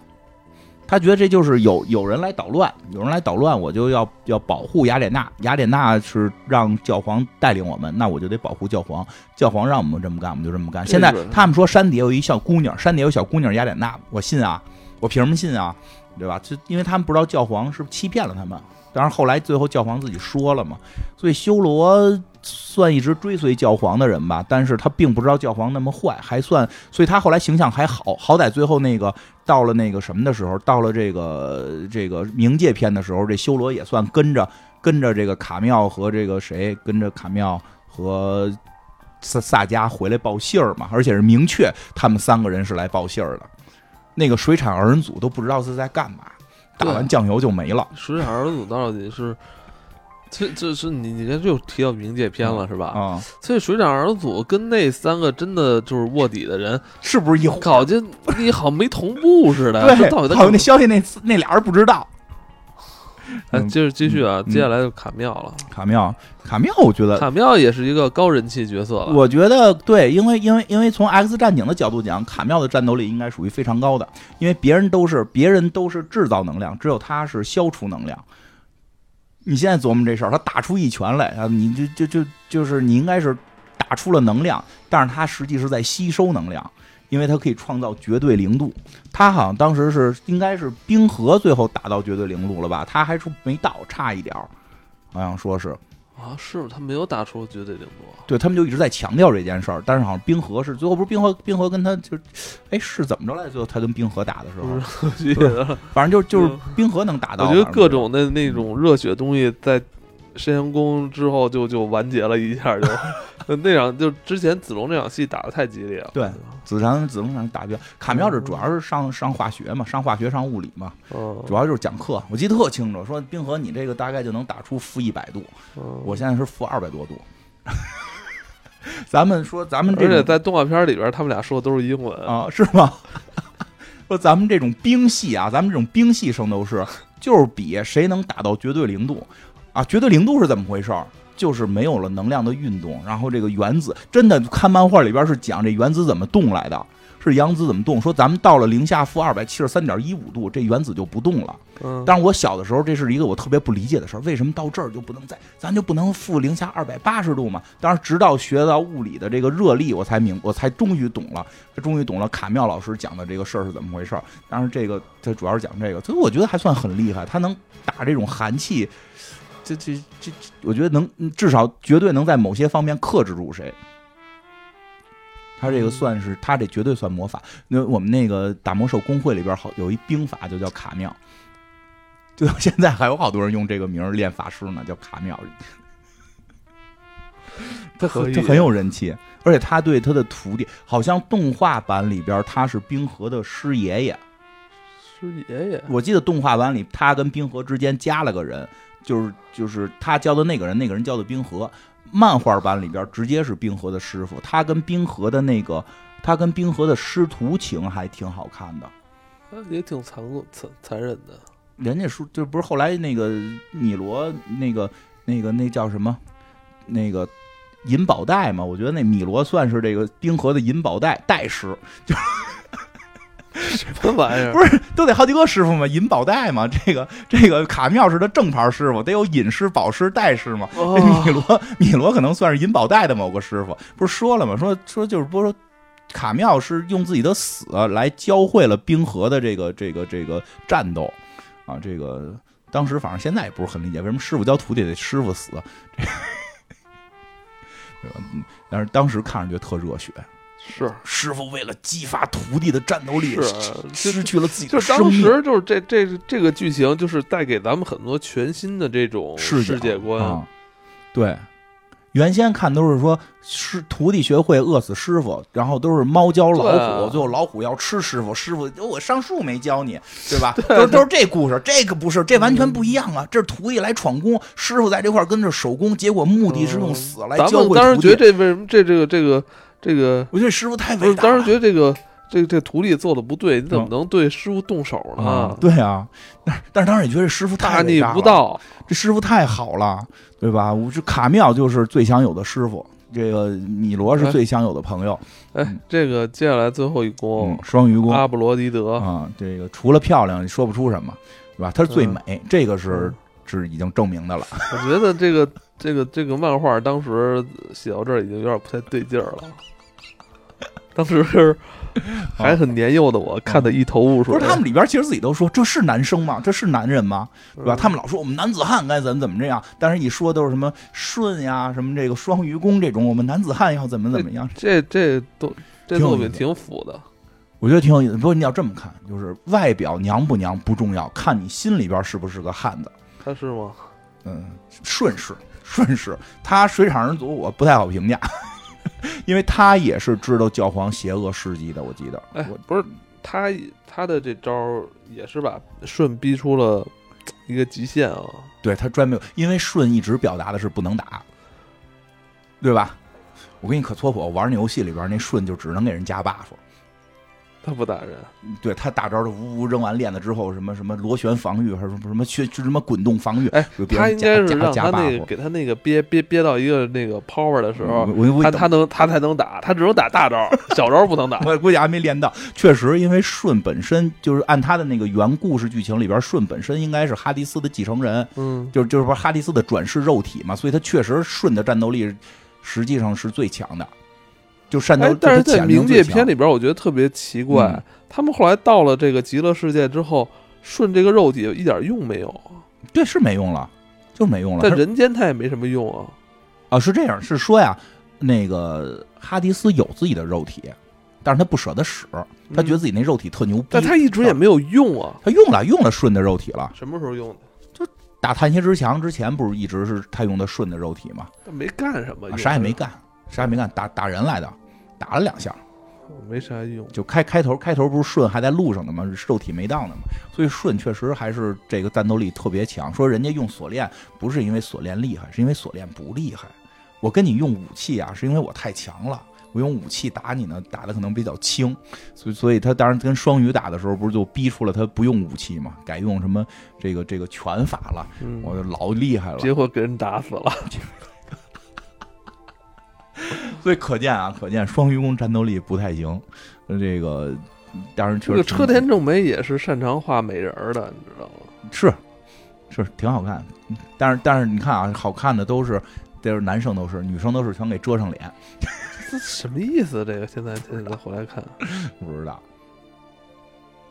他觉得这就是有 有人来捣乱，有人来捣乱，我就要要保护雅典娜。雅典娜是让教皇带领我们，那我就得保护教皇。教皇让我们这么干，我们就这么干。现在他们说山底有一小姑娘，山底有小姑娘雅典娜，我信啊，我凭什么信啊？对吧？就因为他们不知道教皇是欺骗了他们，当然后来最后教皇自己说了嘛，所以修罗算一直追随教皇的人吧，但是他并不知道教皇那么坏，还算，所以他后来形象还好，好歹最后那个到了那个什么的时候，到了这个这个冥界篇的时候，这修罗也算跟着跟着这个卡妙和这个谁，跟着卡妙和萨萨迦回来报信儿嘛，而且是明确他们三个人是来报信儿的。那个水产二人组都不知道是在干嘛，打完酱油就没了。水产二人组到底是，这这是你你看又提到冥界篇了是吧？啊，所以水产二人组跟那三个真的就是卧底的人是不是一伙？搞就你好没同步似的。对，好像那消息那那俩人不知道。嗯，接着继续啊，接下来就卡妙了。卡妙，卡妙，我觉得卡妙也是一个高人气角色。我觉得对，因为因为因为从 X 战警的角度讲，卡妙的战斗力应该属于非常高的，因为别人都是别人都是制造能量，只有他是消除能量。你现在琢磨这事儿，他打出一拳来啊，你就就就就是你应该是打出了能量，但是他实际是在吸收能量，因为他可以创造绝对零度。他好像当时是应该是冰河最后打到绝对零度了吧？他还说没到，差一点儿，好像说是。啊，是他没有打出绝对零度，对他们就一直在强调这件事儿，但是好像冰河是最后不是冰河，冰河跟他就，哎，是怎么着来？最后他跟冰河打的时候，反正就就是冰河能打到。我觉得各种的那种热血东西在。申阳宫之后就就完结了一下，就那场就之前子龙那场戏打的太激烈了。对，子长子龙场打比较卡妙，这主要是上上化学嘛，上化学上物理嘛，主要就是讲课。我记得特清楚，说冰河你这个大概就能打出负一百度，我现在是负二百多度。咱们说咱们这而且在动画片里边，他们俩说的都是英文啊，是吗？说咱们这种冰系啊，咱们这种冰系圣斗士就是比谁能打到绝对零度。啊，绝对零度是怎么回事儿？就是没有了能量的运动，然后这个原子真的看漫画里边是讲这原子怎么动来的，是杨子怎么动？说咱们到了零下负二百七十三点一五度，这原子就不动了。嗯，但是我小的时候这是一个我特别不理解的事儿，为什么到这儿就不能再，咱就不能负零下二百八十度嘛？当然，直到学到物理的这个热力，我才明，我才终于懂了，终于懂了卡妙老师讲的这个事儿是怎么回事儿。当然，这个他主要是讲这个，所以我觉得还算很厉害，他能打这种寒气。这这这，我觉得能至少绝对能在某些方面克制住谁。他这个算是他这绝对算魔法。那我们那个打魔兽公会里边好有一兵法就叫卡妙，就到现在还有好多人用这个名练法师呢，叫卡妙。他很他很有人气，而且他对他的徒弟，好像动画版里边他是冰河的师爷爷。师爷爷，我记得动画版里他跟冰河之间加了个人。就是就是他教的那个人，那个人教的冰河。漫画版里边直接是冰河的师傅，他跟冰河的那个，他跟冰河的师徒情还挺好看的，也挺残酷、残残忍的。人家说，就不是后来那个米罗那个那个那叫什么那个银宝带嘛？我觉得那米罗算是这个冰河的银宝带带师，就。什么玩意儿？不是都得好几个师傅吗？银宝带吗？这个这个卡妙是的正牌师傅，得有隐师、宝师、带师吗？米罗米罗可能算是银宝带的某个师傅。不是说了吗？说说就是不是说卡妙是用自己的死来教会了冰河的这个这个这个战斗啊。这个当时反正现在也不是很理解，为什么师傅教徒弟得师傅死？对吧？但是当时看着觉得特热血。是师傅为了激发徒弟的战斗力，是失去了自己的生命。就当时就是这这这个剧情，就是带给咱们很多全新的这种世界观。对，原先看都是说师徒弟学会饿死师傅，然后都是猫教老虎，最后老虎要吃师傅。师傅我上树没教你，对吧？都都是这故事。这个不是，这完全不一样啊！这是徒弟来闯宫，师傅在这块跟着守宫，结果目的是用死来教会徒弟。当时觉得这为什么这这个这个。这个我觉得师傅太伟大。当时觉得这个这这徒弟做的不对，你怎么能对师傅动手呢？对啊，但但是当时也觉得师傅大逆不道，这师傅太好了，对吧？我这卡妙就是最享有的师傅，这个米罗是最享有的朋友。哎，这个接下来最后一宫双鱼宫阿布罗迪德啊，这个除了漂亮，你说不出什么，对吧？她是最美，这个是是已经证明的了。我觉得这个这个这个漫画当时写到这儿已经有点不太对劲儿了。当时是还很年幼的我看得一头雾水。不是他们里边其实自己都说这是男生吗？这是男人吗？对吧？他们老说我们男子汉该怎么怎么这样，但是一说都是什么舜呀，什么这个双鱼宫这种，我们男子汉要怎么怎么样？这这都这作品挺腐的，我觉得挺有意思。不过你要这么看，就是外表娘不娘不重要，看你心里边是不是个汉子。他是吗？嗯，顺势顺势，他水场人族我不太好评价。因为他也是知道教皇邪恶事迹的，我记得。哎，不是他他的这招也是把舜逼出了一个极限啊！对他专门，因为舜一直表达的是不能打，对吧？我跟你可搓破，玩那游戏里边那舜就只能给人加 buff，他不打人，对他大招的呜呜扔完链子之后，什么什么螺旋防御还是什么什么去就什么滚动防御，哎，他应该是让他那个给他那个憋憋憋到一个那个 power 的时候，他他能他才能打，他只能打大招，小招不能打。我估计还没练到。确实，因为舜本身就是按他的那个原故事剧情里边，舜本身应该是哈迪斯的继承人，嗯，就是就是说哈迪斯的转世肉体嘛，所以他确实舜的战斗力实际上是最强的。就善斗，但是在冥界篇里边，我觉得特别奇怪。他们后来到了这个极乐世界之后，顺这个肉体一点用没有。对，是没用了，就没用了。在人间他也没什么用啊。啊，是这样，是说呀，那个哈迪斯有自己的肉体，但是他不舍得使，他觉得自己那肉体特牛逼。但他一直也没有用啊。他用了，用了顺的肉体了。什么时候用的？就打叹息之墙之前，不是一直是他用的顺的肉体吗？他没干什么，啥也没干，啥也没干，打打人来的。打了两下，没啥用。就开开头，开头不是舜还在路上呢吗？肉体没到呢吗？所以舜确实还是这个战斗力特别强。说人家用锁链不是因为锁链厉害，是因为锁链不厉害。我跟你用武器啊，是因为我太强了。我用武器打你呢，打的可能比较轻。所以，所以他当然跟双鱼打的时候，不是就逼出了他不用武器嘛，改用什么这个这个拳法了。我就老厉害了，结果给人打死了。所以可见啊，可见双鱼宫战斗力不太行。这个当然，这个车田正美也是擅长画美人的，你知道吗？是，是挺好看。但是，但是你看啊，好看的都是都是男生，都是女生，都是全给遮上脸。这什么意思？这个现在现在回来看，不知道。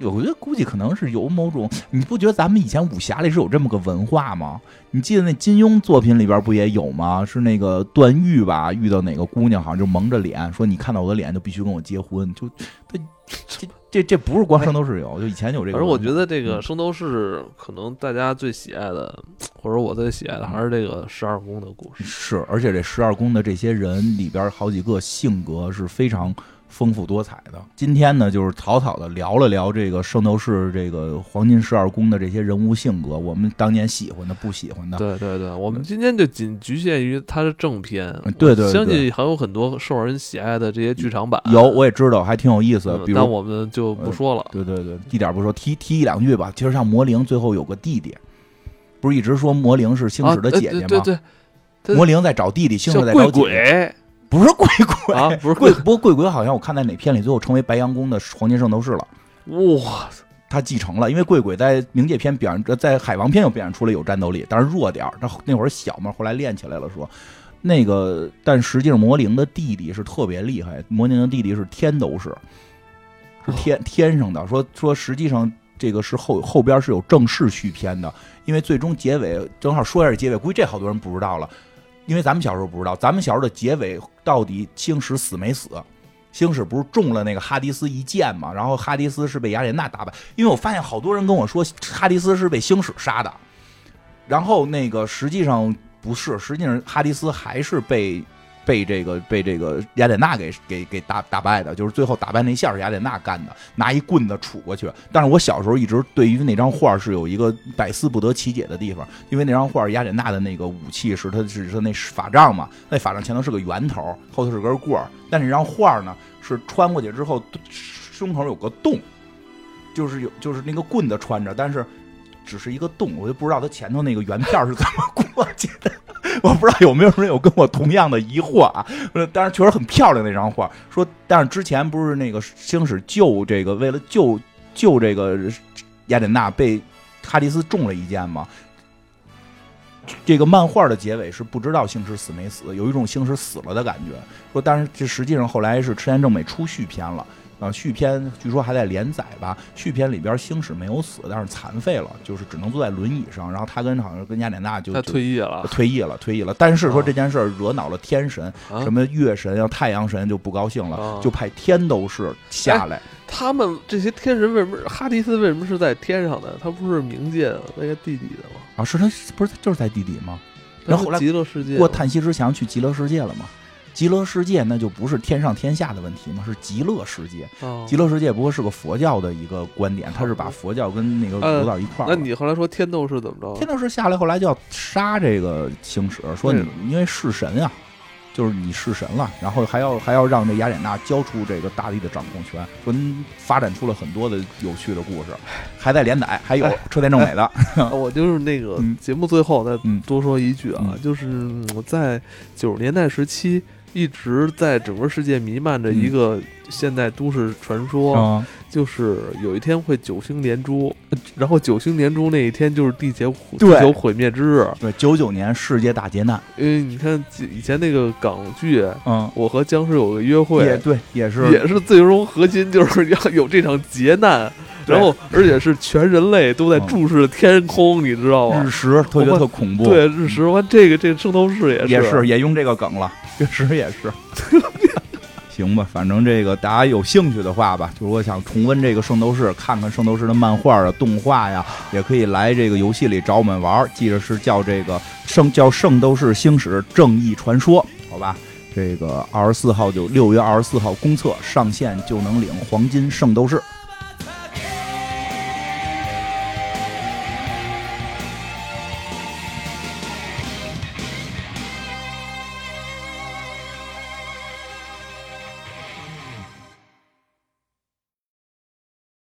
我觉得估计可能是有某种，你不觉得咱们以前武侠里是有这么个文化吗？你记得那金庸作品里边不也有吗？是那个段誉吧，遇到哪个姑娘，好像就蒙着脸说：“你看到我的脸就必须跟我结婚。”就他这这这不是光圣斗士有，就以前有这个。而我觉得这个圣斗士可能大家最喜爱的，或者我最喜爱的还是这个十二宫的故事。是，而且这十二宫的这些人里边好几个性格是非常。丰富多彩的，今天呢，就是草草的聊了聊这个圣斗士这个黄金十二宫的这些人物性格，我们当年喜欢的、不喜欢的。对对对，我们今天就仅局限于它的正片。对对，相信还有很多受人喜爱的这些剧场版。有，我也知道，还挺有意思。那我们就不说了。对对对，一点不说，提提一两句吧。其实像魔灵最后有个弟弟，不是一直说魔灵是星矢的姐姐吗？对对，魔灵在找弟弟，星矢在找姐姐。不是贵鬼啊，不是贵，不过贵鬼好像我看在哪片里最后成为白羊宫的黄金圣斗士了。哇塞，他继承了，因为贵鬼在冥界篇表现，在海王篇又表现出了有战斗力，但是弱点儿。他那会儿小嘛，后来练起来了。说那个，但实际上魔灵的弟弟是特别厉害，魔灵的弟弟是天斗士，是天天上的。说说实际上这个是后后边是有正式续篇的，因为最终结尾正好说一下结尾，估计这好多人不知道了。因为咱们小时候不知道，咱们小时候的结尾到底星矢死没死？星矢不是中了那个哈迪斯一箭嘛？然后哈迪斯是被雅典娜打败。因为我发现好多人跟我说哈迪斯是被星矢杀的，然后那个实际上不是，实际上哈迪斯还是被。被这个被这个雅典娜给给给打打败的，就是最后打败那下是雅典娜干的，拿一棍子杵过去。但是我小时候一直对于那张画是有一个百思不得其解的地方，因为那张画雅典娜的那个武器是它是是那法杖嘛，那法杖前头是个圆头，后头是根棍儿。但那张画呢是穿过去之后胸口有个洞，就是有就是那个棍子穿着，但是只是一个洞，我就不知道它前头那个圆片是怎么过去的。我不知道有没有人有跟我同样的疑惑啊？呃，但是确实很漂亮那张画。说，但是之前不是那个星矢救这个，为了救救这个雅典娜被哈迪斯中了一箭吗？这个漫画的结尾是不知道星矢死没死，有一种星矢死了的感觉。说，但是这实际上后来是赤田正美出续篇了。啊，续篇据说还在连载吧？续篇里边星矢没有死，但是残废了，就是只能坐在轮椅上。然后他跟好像跟雅典娜就他退役了，退役了，退役了。但是说这件事惹恼了天神，什么月神啊、太阳神就不高兴了，就派天斗士下来。他们这些天神为什么哈迪斯为什么是在天上的？他不是冥界的那个地底的吗？啊，是他不是就是在地底吗？然后后来极乐世界过叹息之墙去极乐世界了吗？极乐世界那就不是天上天下的问题嘛？是极乐世界。极乐世界不过是个佛教的一个观点，他是把佛教跟那个揉到一块儿。那你后来说天斗是怎么着？天斗士下来后来就要杀这个星矢，说你因为弑神啊，就是你弑神了，然后还要还要让这雅典娜交出这个大地的掌控权，说发展出了很多的有趣的故事，还在连载，还有车田正美的。我就是那个节目最后再多说一句啊，就是我在九十年代时期。一直在整个世界弥漫着一个现代都市传说，就是有一天会九星连珠，然后九星连珠那一天就是地球地球毁灭之日。对，九九年世界大劫难。因为你看以前那个港剧，嗯，我和僵尸有个约会，也对，也是。也是最终核心就是要有这场劫难，然后而且是全人类都在注视天空，你知道吗？日食特别特恐怖。对，日食完这个这个圣斗士也是也是也用这个梗了。确实也是，行吧，反正这个大家有兴趣的话吧，就是我想重温这个《圣斗士》，看看《圣斗士》的漫画啊、动画呀，也可以来这个游戏里找我们玩。记着是叫这个圣叫《圣斗士星矢正义传说》，好吧？这个二十四号就六月二十四号公测上线就能领黄金圣斗士。